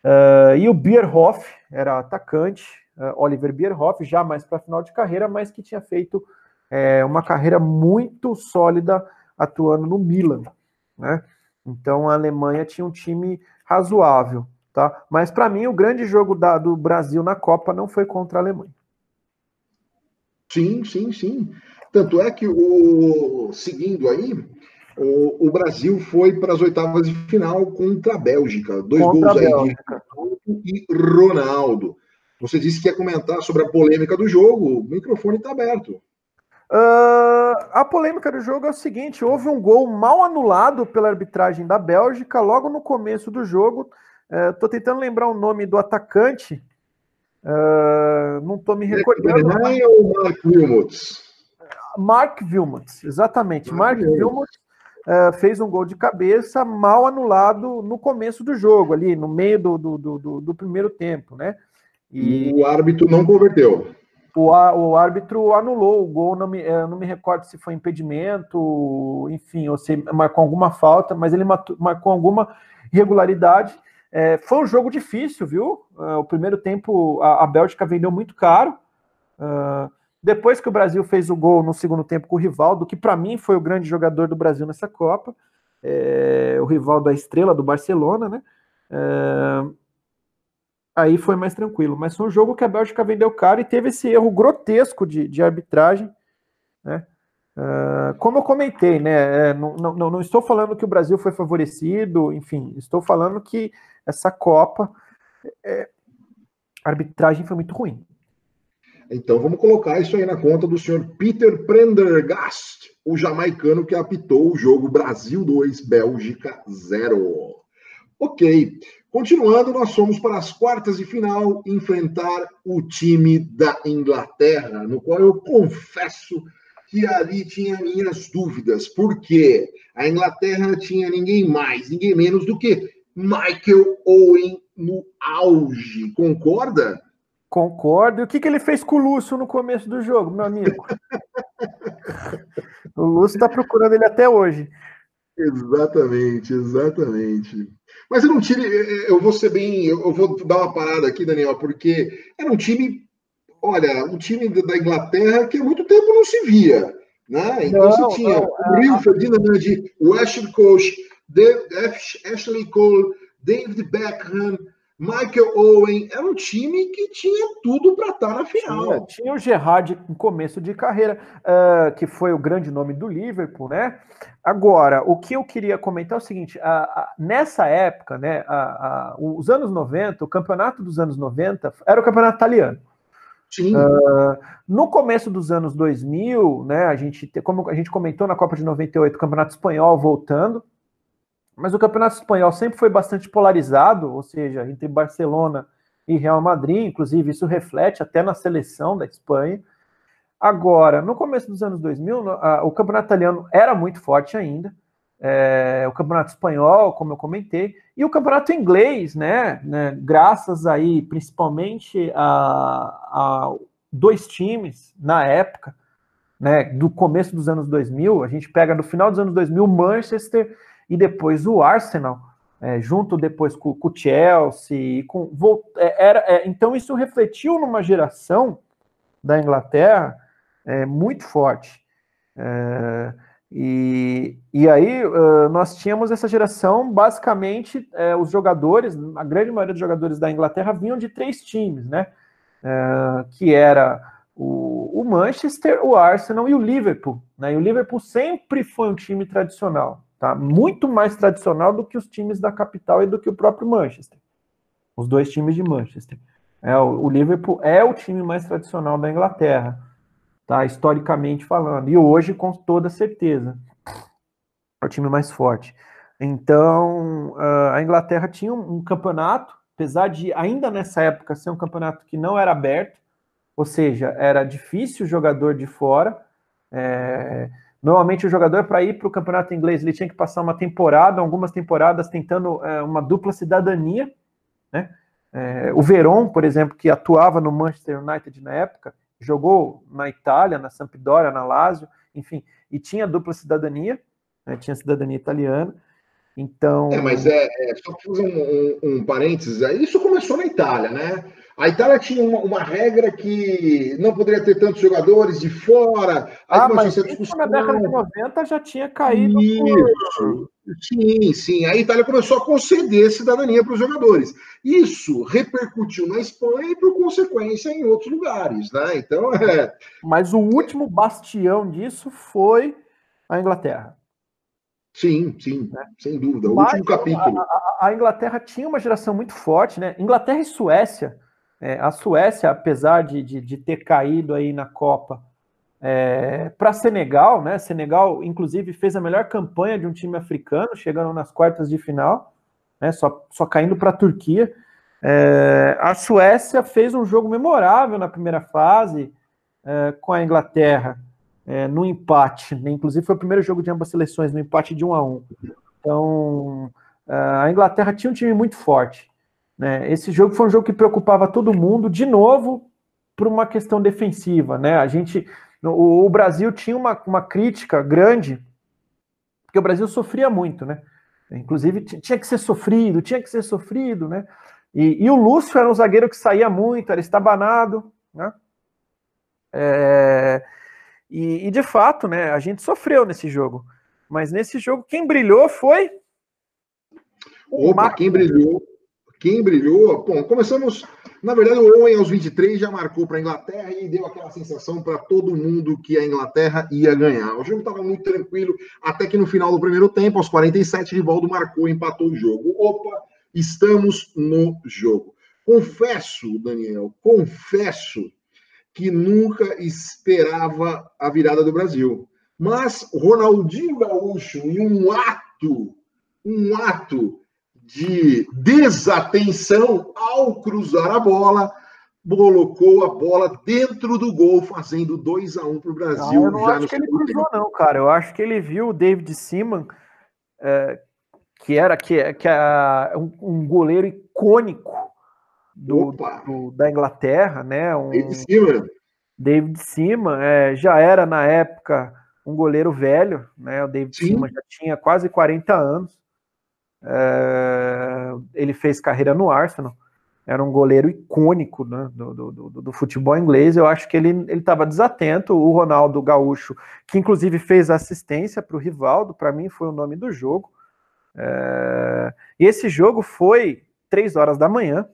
S2: É, e o Bierhoff era atacante, é, Oliver Bierhoff, já mais para final de carreira, mas que tinha feito é, uma carreira muito sólida atuando no Milan. Né? Então a Alemanha tinha um time razoável. Tá? Mas para mim, o grande jogo da, do Brasil na Copa não foi contra a Alemanha.
S3: Sim, sim, sim. Tanto é que, o seguindo aí, o, o Brasil foi para as oitavas de final contra a Bélgica. Dois contra gols aí de e Ronaldo. Você disse que ia comentar sobre a polêmica do jogo. O microfone está aberto.
S2: Uh, a polêmica do jogo é o seguinte: houve um gol mal anulado pela arbitragem da Bélgica logo no começo do jogo. Estou uh, tentando lembrar o nome do atacante. Uh, não estou me recordando.
S3: É ou Mark Wilmots?
S2: Mark Wilmots, exatamente. Mark, Mark Wilmots uh, fez um gol de cabeça mal anulado no começo do jogo, ali no meio do, do, do, do primeiro tempo, né?
S3: E o árbitro não converteu.
S2: O, o árbitro anulou o gol, não me, não me recordo se foi impedimento, enfim, ou se marcou alguma falta, mas ele marcou alguma irregularidade. É, foi um jogo difícil, viu? Uh, o primeiro tempo a, a, Bélgica vendeu muito caro. Uh, depois que o Brasil fez o gol no segundo tempo com o Rivaldo, que para mim foi o grande jogador do Brasil nessa Copa, é, o Rivaldo da estrela do Barcelona, né? É, aí foi mais tranquilo. Mas foi um jogo que a Bélgica vendeu caro e teve esse erro grotesco de, de arbitragem, né? Uh, como eu comentei, né? É, não, não, não, estou falando que o Brasil foi favorecido, enfim, estou falando que essa Copa é, a arbitragem foi muito ruim.
S3: Então vamos colocar isso aí na conta do senhor Peter Prendergast, o jamaicano que apitou o jogo Brasil 2, Bélgica 0. Ok, continuando, nós fomos para as quartas de final enfrentar o time da Inglaterra, no qual eu confesso que ali tinha minhas dúvidas, porque a Inglaterra tinha ninguém mais, ninguém menos do que Michael Owen no auge. Concorda?
S2: Concordo. E o que, que ele fez com o Lúcio no começo do jogo, meu amigo? [LAUGHS] o Lúcio está procurando ele até hoje.
S3: Exatamente, exatamente. Mas eu não tire, eu vou ser bem, eu vou dar uma parada aqui, Daniel, porque era um time, olha, um time da Inglaterra que há muito tempo não se via, né? Então não, você tinha não, o Rio Ferdinand, o Ashley Coach, Ashley Cole, David Beckham, Michael Owen, era um time que tinha tudo para estar tá na final.
S2: Tinha, tinha, o Gerrard em começo de carreira, uh, que foi o grande nome do Liverpool, né? Agora, o que eu queria comentar é o seguinte: nessa época, né, os anos 90, o campeonato dos anos 90 era o campeonato italiano. Sim. Uh, no começo dos anos 2000, né, a gente, como a gente comentou na Copa de 98, o campeonato espanhol voltando, mas o Campeonato Espanhol sempre foi bastante polarizado, ou seja, entre Barcelona e Real Madrid, inclusive isso reflete até na seleção da Espanha. Agora, no começo dos anos 2000, o Campeonato Italiano era muito forte ainda, é, o Campeonato Espanhol, como eu comentei, e o Campeonato Inglês, né, né graças aí principalmente a, a dois times na época, né, do começo dos anos 2000, a gente pega no final dos anos 2000 Manchester e depois o Arsenal, é, junto depois com, com o Chelsea, com, é, era, é, então isso refletiu numa geração da Inglaterra é, muito forte. É, e, e aí uh, nós tínhamos essa geração, basicamente, é, os jogadores, a grande maioria dos jogadores da Inglaterra vinham de três times, né? que era o, o, Manchester, o Arsenal e o Liverpool. Né? E o Liverpool sempre foi um time tradicional tá? Muito mais tradicional do que os times da capital e do que o próprio Manchester. Os dois times de Manchester. É, o, Liverpool é o time mais tradicional da Inglaterra, tá? Historicamente falando. E hoje, com toda certeza, é o time mais forte. Então, a Inglaterra tinha um, um campeonato, apesar de ainda nessa época ser um campeonato que não era aberto, ou seja, era difícil o jogador de fora. É, Normalmente o jogador, para ir para o campeonato inglês, ele tinha que passar uma temporada, algumas temporadas, tentando é, uma dupla cidadania. Né? É, o Veron, por exemplo, que atuava no Manchester United na época, jogou na Itália, na Sampdoria, na Lazio, enfim, e tinha dupla cidadania, né? tinha cidadania italiana. Então.
S3: É, mas é, é só fazer um, um, um parênteses, isso começou na Itália, né? A Itália tinha uma, uma, regra que não poderia ter tantos jogadores de fora.
S2: ah, mas isso na década de 90 já tinha caído.
S3: Isso. Sim, sim. A Itália começou a conceder cidadania para os jogadores. Isso repercutiu na Espanha e, por consequência, em outros lugares. Né? Então, é.
S2: Mas o último bastião disso foi a Inglaterra.
S3: Sim, sim, né? sem dúvida. O Mas, último capítulo.
S2: A, a, Inglaterra tinha uma geração muito forte, né? Inglaterra e Suécia é, a Suécia, apesar de, de, de, ter caído aí na Copa é, para Senegal, né? Senegal, inclusive, fez a melhor campanha de um time africano, chegando nas quartas de final, né? Só, só caindo para a Turquia. É, a Suécia fez um jogo memorável na primeira fase é, com a Inglaterra é, no empate. Né? Inclusive, foi o primeiro jogo de ambas seleções no empate de 1 a 1. Então, é, a Inglaterra tinha um time muito forte. Né? Esse jogo foi um jogo que preocupava todo mundo, de novo, por uma questão defensiva. Né? A gente, o, o Brasil tinha uma, uma crítica grande, porque o Brasil sofria muito, né? Inclusive tinha que ser sofrido, tinha que ser sofrido, né? E, e o Lúcio era um zagueiro que saía muito, era estabanado, né? É, e, e, de fato, né? A gente sofreu nesse jogo, mas nesse jogo quem brilhou foi.
S3: Opa, quem brilhou quem brilhou? Bom, começamos. Na verdade, o Owen aos 23 já marcou para a Inglaterra e deu aquela sensação para todo mundo que a Inglaterra ia ganhar. O jogo estava muito tranquilo, até que no final do primeiro tempo, aos 47, Rivaldo marcou e empatou o jogo. Opa, estamos no jogo. Confesso, Daniel, confesso que nunca esperava a virada do Brasil. Mas Ronaldinho Gaúcho, em um ato, um ato de desatenção ao cruzar a bola, colocou a bola dentro do gol, fazendo 2 a 1 um para o Brasil.
S2: Não, eu não acho que ele cruzou, tempo. não, cara. Eu acho que ele viu o David Seaman, é, que era que, que é um, um goleiro icônico do, do, da Inglaterra, né? Um, David Seaman. David Seaman é, já era na época um goleiro velho, né? O David Sim. Seaman já tinha quase 40 anos. É, ele fez carreira no Arsenal, era um goleiro icônico né, do, do, do, futebol inglês. Eu acho que ele estava desatento. O Ronaldo Gaúcho, que inclusive fez assistência para o Rivaldo, para mim foi o nome do jogo. É, e esse jogo foi três horas da manhã.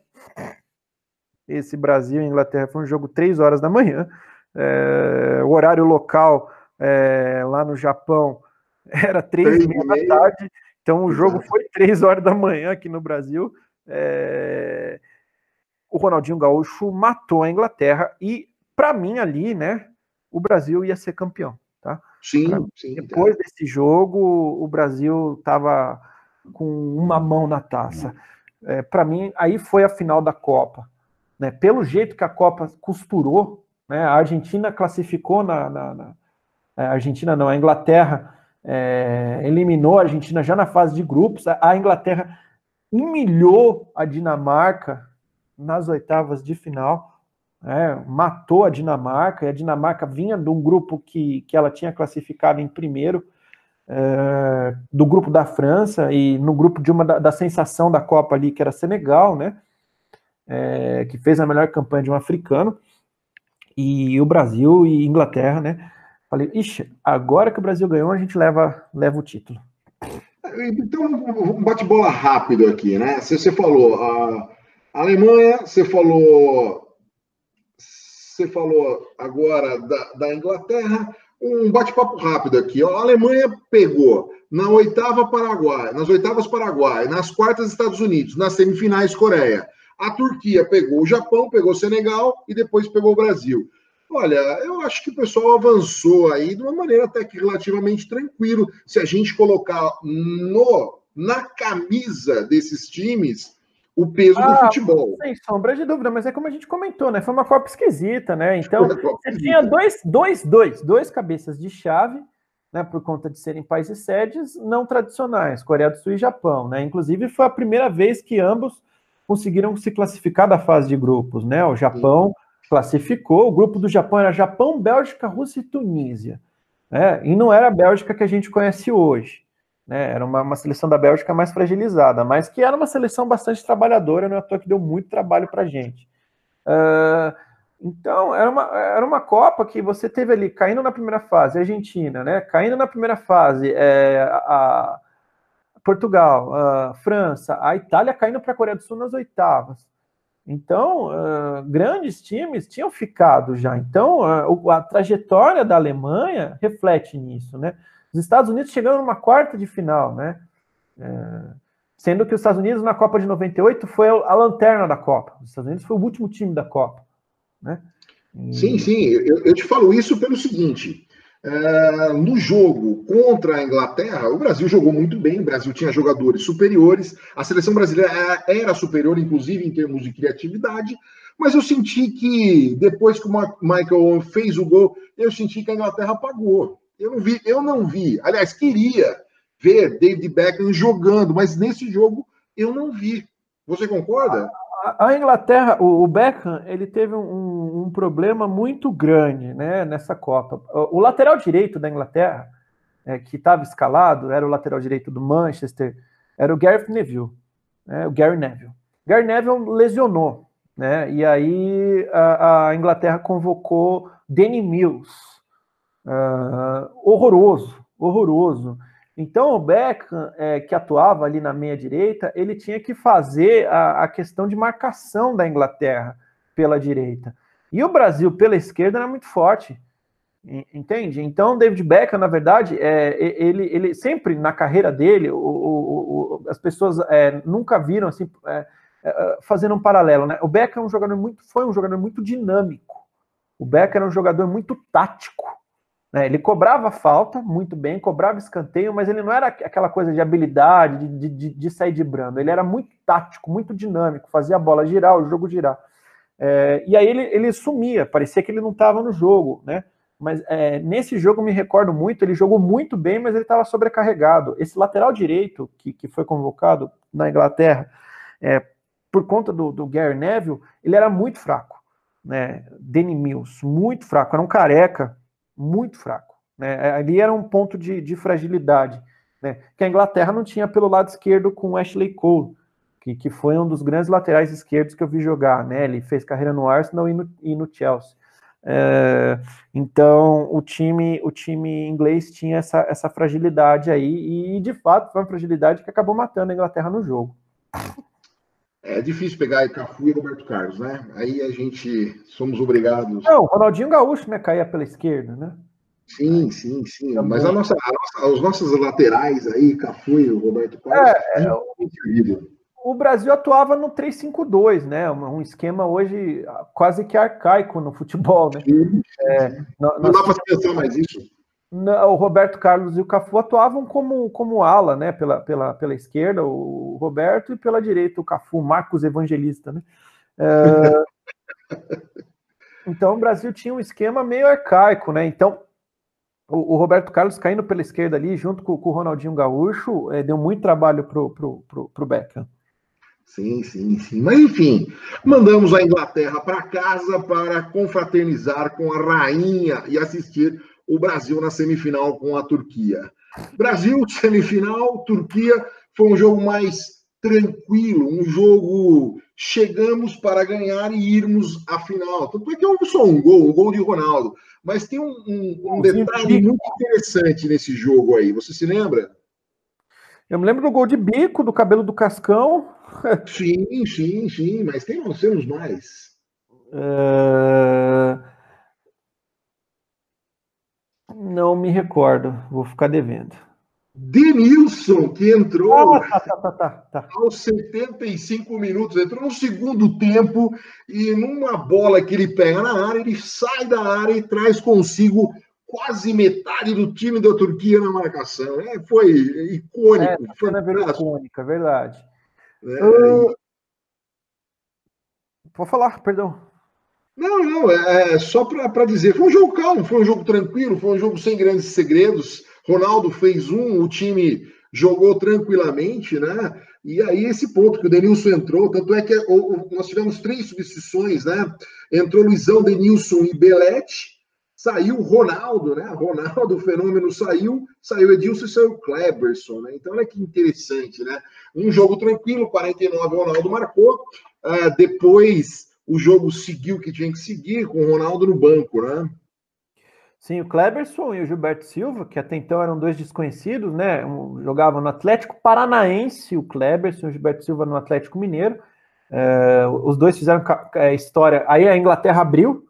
S2: Esse Brasil e Inglaterra foi um jogo três horas da manhã. É, o horário local é, lá no Japão [LAUGHS] era três e meia da tarde. Então o jogo foi três horas da manhã aqui no Brasil. É... O Ronaldinho Gaúcho matou a Inglaterra e, para mim, ali, né, o Brasil ia ser campeão. Tá?
S3: Sim, sim.
S2: Depois tá. desse jogo, o Brasil estava com uma mão na taça. É, para mim, aí foi a final da Copa. Né? Pelo jeito que a Copa costurou, né? a Argentina classificou na, na, na... A Argentina não, a Inglaterra é, eliminou a Argentina já na fase de grupos. A Inglaterra humilhou a Dinamarca nas oitavas de final, é, matou a Dinamarca, e a Dinamarca vinha de um grupo que, que ela tinha classificado em primeiro, é, do grupo da França, e no grupo de uma da, da sensação da Copa ali, que era Senegal, né? É, que fez a melhor campanha de um africano, e o Brasil e Inglaterra, né? Falei, ixi, agora que o Brasil ganhou, a gente leva, leva o título.
S3: Então, um bate-bola rápido aqui, né? Você, falou a Alemanha, você falou, você falou agora da, da Inglaterra. Um bate-papo rápido aqui. A Alemanha pegou na oitava Paraguai, nas oitavas Paraguai, nas quartas Estados Unidos, nas semifinais Coreia. A Turquia pegou o Japão, pegou o Senegal e depois pegou o Brasil. Olha, eu acho que o pessoal avançou aí de uma maneira até que relativamente tranquilo. Se a gente colocar no na camisa desses times o peso ah, do futebol.
S2: Sem sombra de dúvida, mas é como a gente comentou, né? Foi uma Copa esquisita, né? Então, você tinha dois, dois, dois, dois cabeças de chave, né, por conta de serem países sedes não tradicionais, Coreia do Sul e Japão, né? Inclusive foi a primeira vez que ambos conseguiram se classificar da fase de grupos, né? O Japão Sim. classificou, o grupo do Japão era Japão, Bélgica, Rússia e Tunísia, né? E não era a Bélgica que a gente conhece hoje, né? Era uma, uma seleção da Bélgica mais fragilizada, mas que era uma seleção bastante trabalhadora, não é à toa que deu muito trabalho para a gente. Uh, então, era uma, era uma Copa que você teve ali, caindo na primeira fase, a Argentina, né? Caindo na primeira fase, é, a, Portugal, a França, a Itália caindo para a Coreia do Sul nas oitavas. Então, uh, grandes times tinham ficado já. Então, uh, a trajetória da Alemanha reflete nisso, né? Os Estados Unidos chegando numa quarta de final, né? Uh, sendo que os Estados Unidos na Copa de 98 foi a lanterna da Copa. Os Estados Unidos foi o último time da Copa. Né?
S3: E... Sim, sim, eu, eu, te falo isso pelo seguinte: é, no jogo contra a Inglaterra, o Brasil jogou muito bem, o Brasil tinha jogadores superiores, a seleção brasileira era superior, inclusive em termos de criatividade, mas eu senti que depois que o Michael fez o gol, eu senti que a Inglaterra apagou. Eu não vi, eu não vi. Aliás, queria ver David Beckham jogando, mas nesse jogo eu não vi. Você concorda?
S2: A Inglaterra, o, Beckham, ele teve um, um, problema muito grande né, nessa Copa. O, lateral direito da Inglaterra, é, que estava escalado, era o lateral direito do Manchester, era o Gareth Neville, né, o Gary Neville. Gary Neville lesionou, né, e aí a, a Inglaterra convocou Danny Mills, uh, horroroso, horroroso. Então, o Beckham, é, que atuava ali na meia-direita, ele tinha que fazer a, a, questão de marcação da Inglaterra pela direita. E o Brasil, pela esquerda, era muito forte. Entende? Então, David Beckham, na verdade, é, ele, ele sempre na carreira dele, o, o, o, as pessoas é, nunca viram assim, é, é, fazendo um paralelo. Né? O Beckham é um jogador muito, foi um jogador muito dinâmico. O Beckham era um jogador muito tático. Né? Ele cobrava falta muito bem, cobrava escanteio, mas ele não era aquela coisa de habilidade, de, de, de sair de brando. Ele era muito tático, muito dinâmico, fazia a bola girar, o jogo girar. É, e aí ele, ele sumia, parecia que ele não estava no jogo, né? Mas é, nesse jogo me recordo muito, ele jogou muito bem, mas ele estava sobrecarregado. Esse lateral direito que, que foi convocado na Inglaterra, é, por conta do, do Gary Neville, ele era muito fraco. Né? Danny Mills, muito fraco, era um careca, muito fraco. Né? Ali era um ponto de, de fragilidade, né? que a Inglaterra não tinha pelo lado esquerdo com Ashley Cole, que, que foi um dos grandes laterais esquerdos que eu vi jogar. Né? Ele fez carreira no Arsenal e no, e no Chelsea. É, então o time o time inglês tinha essa, essa fragilidade aí e de fato foi uma fragilidade que acabou matando a Inglaterra no jogo.
S3: É difícil pegar Cafu e Roberto Carlos, né? Aí a gente somos obrigados.
S2: Não, Ronaldinho Gaúcho, né? Caía pela esquerda, né?
S3: Sim, sim, sim. Também. Mas a nossa, a nossa, os nossos laterais aí, Cafu e Roberto Carlos, é, é,
S2: o Brasil atuava no 3-5-2, né? Um esquema hoje quase que arcaico no futebol, né? Sim, sim,
S3: é, não, não dá para pensar mais isso
S2: o Roberto Carlos e o Cafu atuavam como, como ala, né? Pela, pela, pela esquerda, o Roberto, e pela direita, o Cafu, Marcos Evangelista, né? É, [LAUGHS] então o Brasil tinha um esquema meio arcaico, né? Então o, o Roberto Carlos caindo pela esquerda ali, junto com, com o Ronaldinho Gaúcho, é, deu muito trabalho pro, pro, pro, pro Beckham.
S3: Sim, sim, sim. Mas enfim, mandamos a Inglaterra para casa para confraternizar com a rainha e assistir o Brasil na semifinal com a Turquia. Brasil, semifinal, Turquia, foi um jogo mais tranquilo, um jogo chegamos para ganhar e irmos à final. Tanto é que houve só um gol, um gol de Ronaldo. Mas tem um, um, um detalhe muito interessante nesse jogo aí. Você se lembra?
S2: Eu me lembro do gol de bico, do cabelo do Cascão.
S3: Sim, sim, sim, mas tem, nós temos mais.
S2: Uh... [LAUGHS] Não me recordo, vou ficar devendo.
S3: Denilson, que entrou
S2: ah, tá, tá, tá,
S3: tá, aos 75 minutos, entrou no segundo tempo e numa bola que ele pega na área, ele sai da área e traz consigo quase metade do time da Turquia na marcação. É, foi icônico.
S2: É, foi icônica, é verdade. É,
S3: uh...
S2: Pode falar, perdão.
S3: Não, não, é, é só para dizer, foi um jogo calmo, foi um jogo tranquilo, foi um jogo sem grandes segredos, Ronaldo fez um, o time jogou tranquilamente, né? E aí esse ponto que o Denilson entrou, tanto é que nós tivemos três substituições, né? Entrou Luizão, Denilson e Belete, saiu Ronaldo, né? Ronaldo, o fenômeno saiu, saiu Edilson e saiu Kleberson, né? Então olha que interessante, né? Um jogo tranquilo, 49 Ronaldo marcou, uh, depois o jogo seguiu que tinha que seguir, com o Ronaldo no banco, né?
S2: Sim, o Kleberson e o Gilberto Silva, que até então eram dois desconhecidos, né? Um, jogavam no Atlético Paranaense, o Kleberson e o Gilberto Silva no Atlético Mineiro. É, os dois fizeram é, história. Aí a Inglaterra abriu,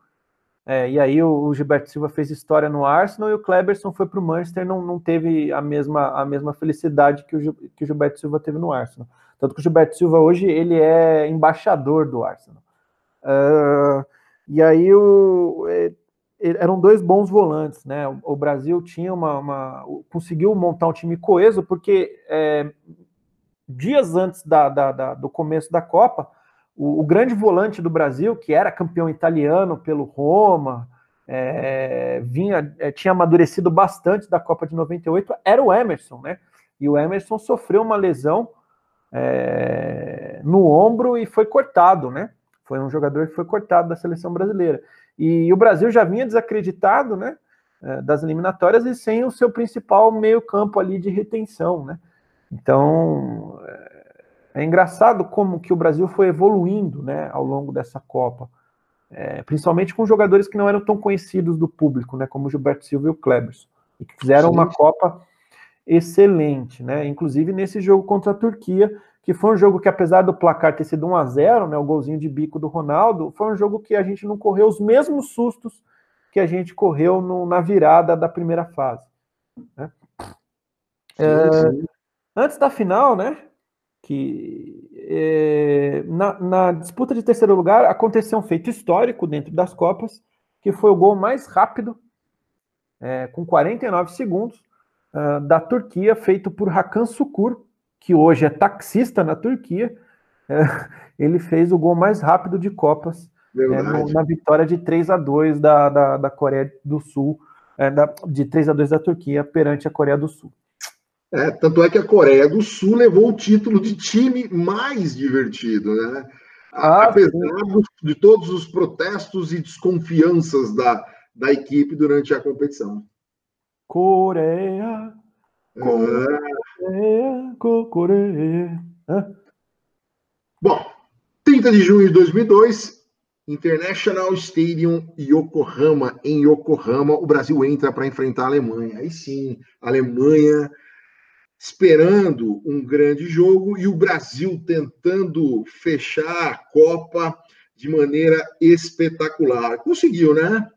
S2: é, e aí o, o, Gilberto Silva fez história no Arsenal e o Kleberson foi para o Manchester, não, não teve a mesma, a mesma felicidade que o, que o Gilberto Silva teve no Arsenal. Tanto que o Gilberto Silva hoje ele é embaixador do Arsenal. Uh, e aí o, é, eram dois bons volantes, né? O, Brasil tinha uma, uma, conseguiu montar um time coeso porque é, dias antes da, da, da, do começo da Copa, o, o, grande volante do Brasil, que era campeão italiano pelo Roma, é, vinha, é, tinha amadurecido bastante da Copa de 98, era o Emerson, né? E o Emerson sofreu uma lesão é, no ombro e foi cortado, né? Foi um jogador que foi cortado da seleção brasileira. E o Brasil já vinha desacreditado, né? É, das eliminatórias e sem o seu principal meio-campo ali de retenção, né? Então é, é engraçado como que o Brasil foi evoluindo, né, ao longo dessa Copa, é, principalmente com jogadores que não eram tão conhecidos do público, né, como o Gilberto Silva e o Klebers, e que fizeram Sim. uma Copa excelente, né? Inclusive nesse jogo contra a Turquia, que foi um jogo que, apesar do placar ter sido 1 a 0 né, o golzinho de bico do Ronaldo, foi um jogo que a gente não correu os mesmos sustos que a gente correu no, na virada da primeira fase. Né? Sim, é, sim. Antes da final, né, que é, na, na, disputa de terceiro lugar aconteceu um feito histórico dentro das Copas, que foi o gol mais rápido, é, com 49 segundos, uh, da Turquia, feito por Hakan Sukur, que hoje é taxista na Turquia, é, [LAUGHS] ele fez o gol mais rápido de Copas é, na vitória de 3 a 2 da, da, da Coreia do Sul, é, da, de 3 a 2 da Turquia perante a Coreia do Sul.
S3: É, tanto é que a Coreia do Sul levou o título de time mais divertido, né? Ah, Apesar sim. de todos os protestos e desconfianças da, da equipe durante a competição.
S2: Coreia, Coreia, Coreia.
S3: Bom, 30 de junho de 2002, International Stadium Yokohama, em Yokohama, o Brasil entra para enfrentar a Alemanha. Aí sim, a Alemanha esperando um grande jogo e o Brasil tentando fechar a Copa de maneira espetacular. Conseguiu, né?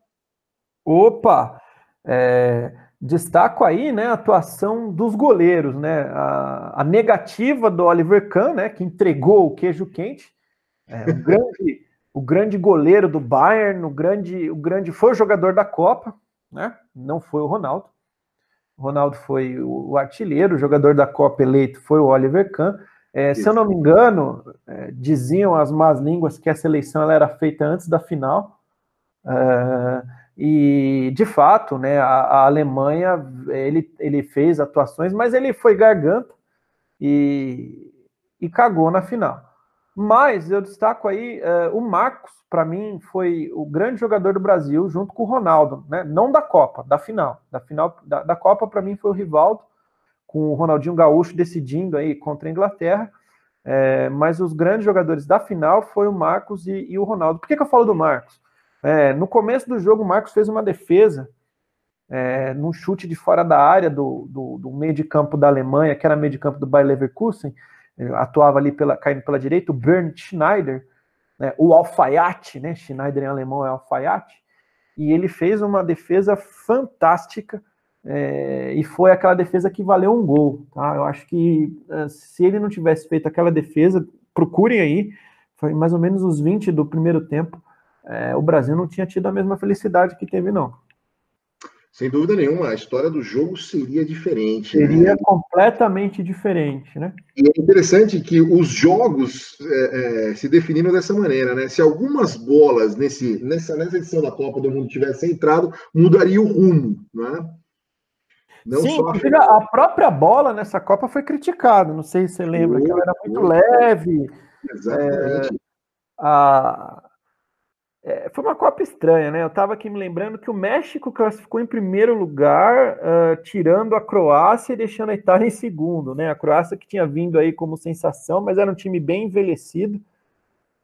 S2: Opa! É, Destaco aí né, a atuação dos goleiros, né? A, a negativa do Oliver Kahn, né, que entregou o queijo quente. É, o, grande, o grande goleiro do Bayern, o grande, o grande foi o jogador da Copa, né? Não foi o Ronaldo. O Ronaldo foi o, o artilheiro, o jogador da Copa eleito foi o Oliver Kahn. É, se eu não me engano, é, diziam as más línguas que essa eleição ela era feita antes da final. É, e, de fato, né, a, a, Alemanha, ele, ele fez atuações, mas ele foi garganta e, e cagou na final. Mas eu destaco aí uh, o Marcos, para mim, foi o grande jogador do Brasil, junto com o Ronaldo, né? não da Copa, da final. Da final da, da Copa, para mim, foi o Rivaldo, com o Ronaldinho Gaúcho decidindo aí contra a Inglaterra. É, mas os grandes jogadores da final foi o Marcos e, e o Ronaldo. Por que, que eu falo do Marcos? É, no começo do jogo, o Marcos fez uma defesa é, num chute de fora da área do, do, do, meio de campo da Alemanha, que era meio de campo do Bayer Leverkusen, atuava ali pela, caindo pela direita, o Bernd Schneider, né, o alfaiate, né, Schneider em alemão é alfaiate, e ele fez uma defesa fantástica, é, e foi aquela defesa que valeu um gol. Tá? Eu acho que é, se ele não tivesse feito aquela defesa, procurem aí, foi mais ou menos os 20 do primeiro tempo, é, o Brasil não tinha tido a mesma felicidade que teve, não.
S3: Sem dúvida nenhuma, a história do jogo seria diferente.
S2: Né? Seria né? completamente diferente, né?
S3: E é interessante que os jogos é, é, se definiram dessa maneira, né? Se algumas bolas nesse, nessa, nessa edição da Copa do Mundo tivessem entrado, mudaria o rumo, né?
S2: Não Sim, a... a própria bola nessa Copa foi criticada. Não sei se você lembra, que ela era muito leve. Exatamente. É, a, é, foi uma Copa estranha, né? Eu estava aqui me lembrando que o México classificou em primeiro lugar, uh, tirando a Croácia e deixando a Itália em segundo, né? A Croácia que tinha vindo aí como sensação, mas era um time bem envelhecido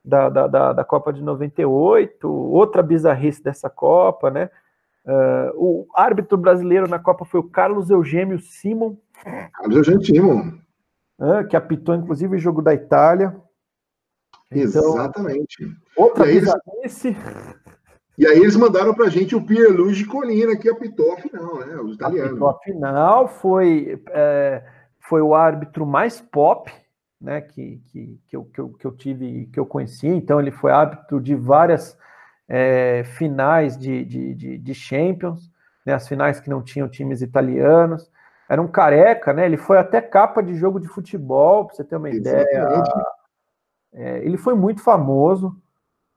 S2: da, da, da, da Copa de 98, outra bizarrice dessa Copa, né? Uh, o árbitro brasileiro na Copa foi o Carlos Eugênio Simon.
S3: Carlos Eugênio Simon.
S2: Uh, que apitou, inclusive, o jogo da Itália.
S3: Então, Exatamente.
S2: Outra
S3: e aí, e aí eles mandaram para a gente o Pierluigi Colina, que apitou a final, né? Os italianos. Apitou
S2: a final, foi, é, foi o árbitro mais pop, né? Que, que, que, eu, que, eu, que eu tive, que eu conheci. Então, ele foi árbitro de várias é, finais de, de, de, de Champions, né, as finais que não tinham times italianos. Era um careca, né? Ele foi até capa de jogo de futebol, para você ter uma Exatamente. ideia. É, ele foi muito famoso,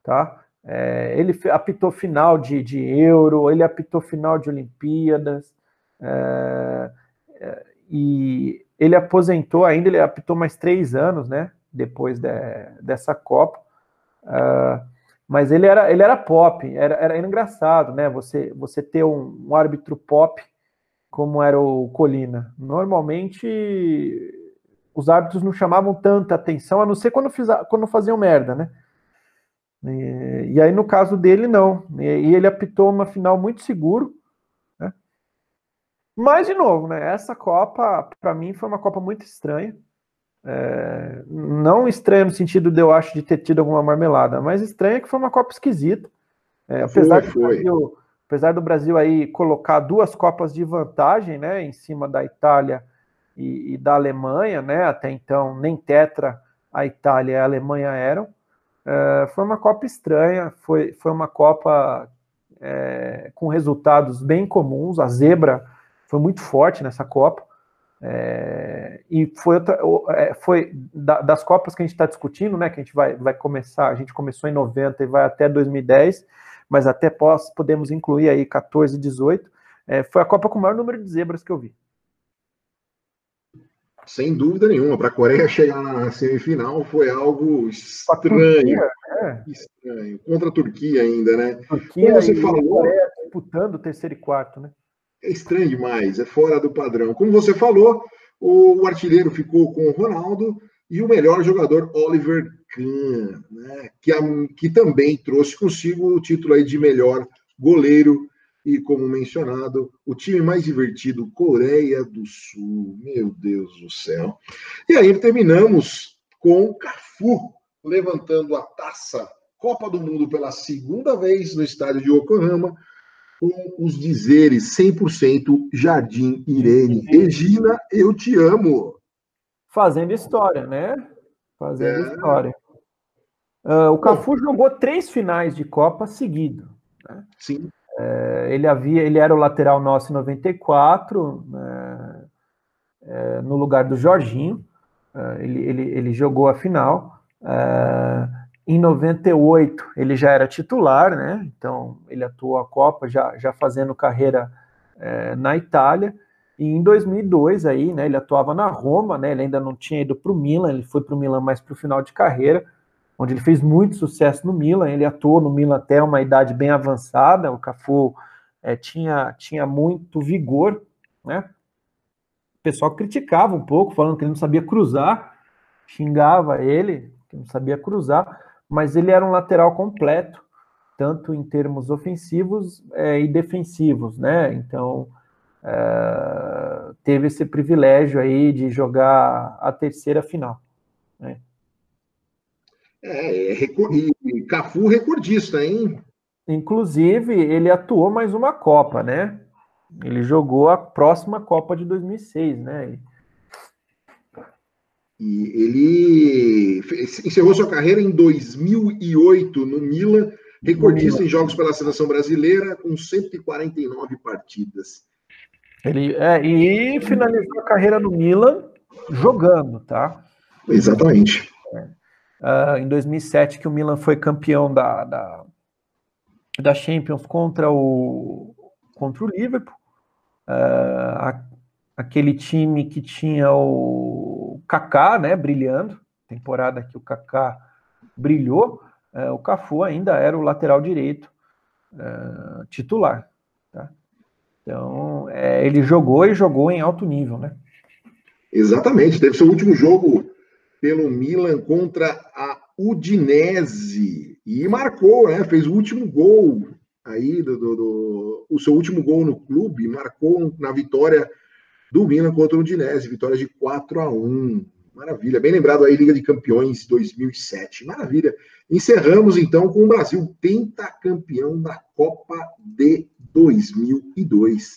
S2: tá? É, ele apitou final de, de Euro, ele apitou final de Olimpíadas, é, é, e ele aposentou ainda, ele apitou mais três anos, né? Depois de, dessa Copa. Uh, mas ele era, ele era pop, era, era engraçado, né? Você, você ter um, um árbitro pop como era o Colina. Normalmente os árbitros não chamavam tanta atenção, a não ser quando, fiz, quando faziam merda, né? E, e aí, no caso dele, não. E, e ele apitou uma final muito seguro. Né? Mas, de novo, né? Essa Copa, para mim, foi uma Copa muito estranha. É, não estranha no sentido de eu acho de ter tido alguma marmelada, mas estranha que foi uma Copa esquisita. É, apesar, foi, foi. Do Brasil, apesar do Brasil aí colocar duas Copas de vantagem, né, em cima da Itália e, e da Alemanha, né, até então nem tetra a Itália e a Alemanha eram. É, foi uma Copa estranha, foi, foi uma Copa é, com resultados bem comuns. A zebra foi muito forte nessa Copa. É, e foi, outra, é, foi da, das Copas que a gente está discutindo, né? Que a gente vai, vai começar, a gente começou em 90 e vai até 2010, mas até pós podemos incluir aí 14 e 18. É, foi a Copa com o maior número de zebras que eu vi.
S3: Sem dúvida nenhuma, para a Coreia chegar na semifinal foi algo estranho. Turquia, é. Estranho. Contra a Turquia ainda, né?
S2: Turquia Como você falou, Coreia disputando terceiro e quarto, né?
S3: é estranho demais, é fora do padrão. Como você falou, o artilheiro ficou com o Ronaldo e o melhor jogador, Oliver Kahn, né, que, que também trouxe consigo o título aí de melhor goleiro e, como mencionado, o time mais divertido, Coreia do Sul. Meu Deus do céu. E aí terminamos com Cafu levantando a taça Copa do Mundo pela segunda vez no estádio de Yokohama, com os dizeres 100% Jardim Irene. Regina, eu te amo.
S2: Fazendo história, né? Fazendo é. história. Uh, o Cafu Bom, jogou três finais de Copa seguido. Né?
S3: Sim.
S2: É, ele havia, ele era o lateral nosso em 94, né, é, no lugar do Jorginho. É, ele, ele, ele jogou a final. É, em 98 ele já era titular, né? Então ele atuou a Copa já, já fazendo carreira é, na Itália. E em 2002 aí, né? Ele atuava na Roma, né? Ele ainda não tinha ido para o Milan, ele foi para o Milan mais para o final de carreira, onde ele fez muito sucesso no Milan. Ele atuou no Milan até uma idade bem avançada. O Cafu é, tinha tinha muito vigor, né? O pessoal criticava um pouco, falando que ele não sabia cruzar, xingava ele, que não sabia cruzar mas ele era um lateral completo, tanto em termos ofensivos é, e defensivos, né? Então é, teve esse privilégio aí de jogar a terceira final. Né?
S3: É, e Cafu recordista, hein?
S2: Inclusive, ele atuou mais uma Copa, né? Ele jogou a próxima Copa de 2006, né?
S3: E ele encerrou sua carreira em 2008 no Milan, recordista em jogos pela seleção brasileira, com 149 partidas.
S2: Ele, é, e finalizou a carreira no Milan jogando, tá?
S3: Exatamente.
S2: Uh, em 2007, que o Milan foi campeão da, da, da Champions contra o, contra o Liverpool. uh, aquele time que tinha o Kaká, né, brilhando, temporada que o Kaká brilhou, uh, o Cafu ainda era o lateral direito uh, titular. Tá? Então, é, ele jogou e jogou em alto nível, né?
S3: Exatamente, teve seu último jogo pelo Milan contra a Udinese e marcou, né? Fez o último gol aí do, do, do, o seu último gol no clube, marcou na vitória do Milan contra o Udinese, vitória de 4 a 1. Maravilha, bem lembrado aí Liga de Campeões 2007. Maravilha. Encerramos então com o Brasil pentacampeão da Copa de 2002.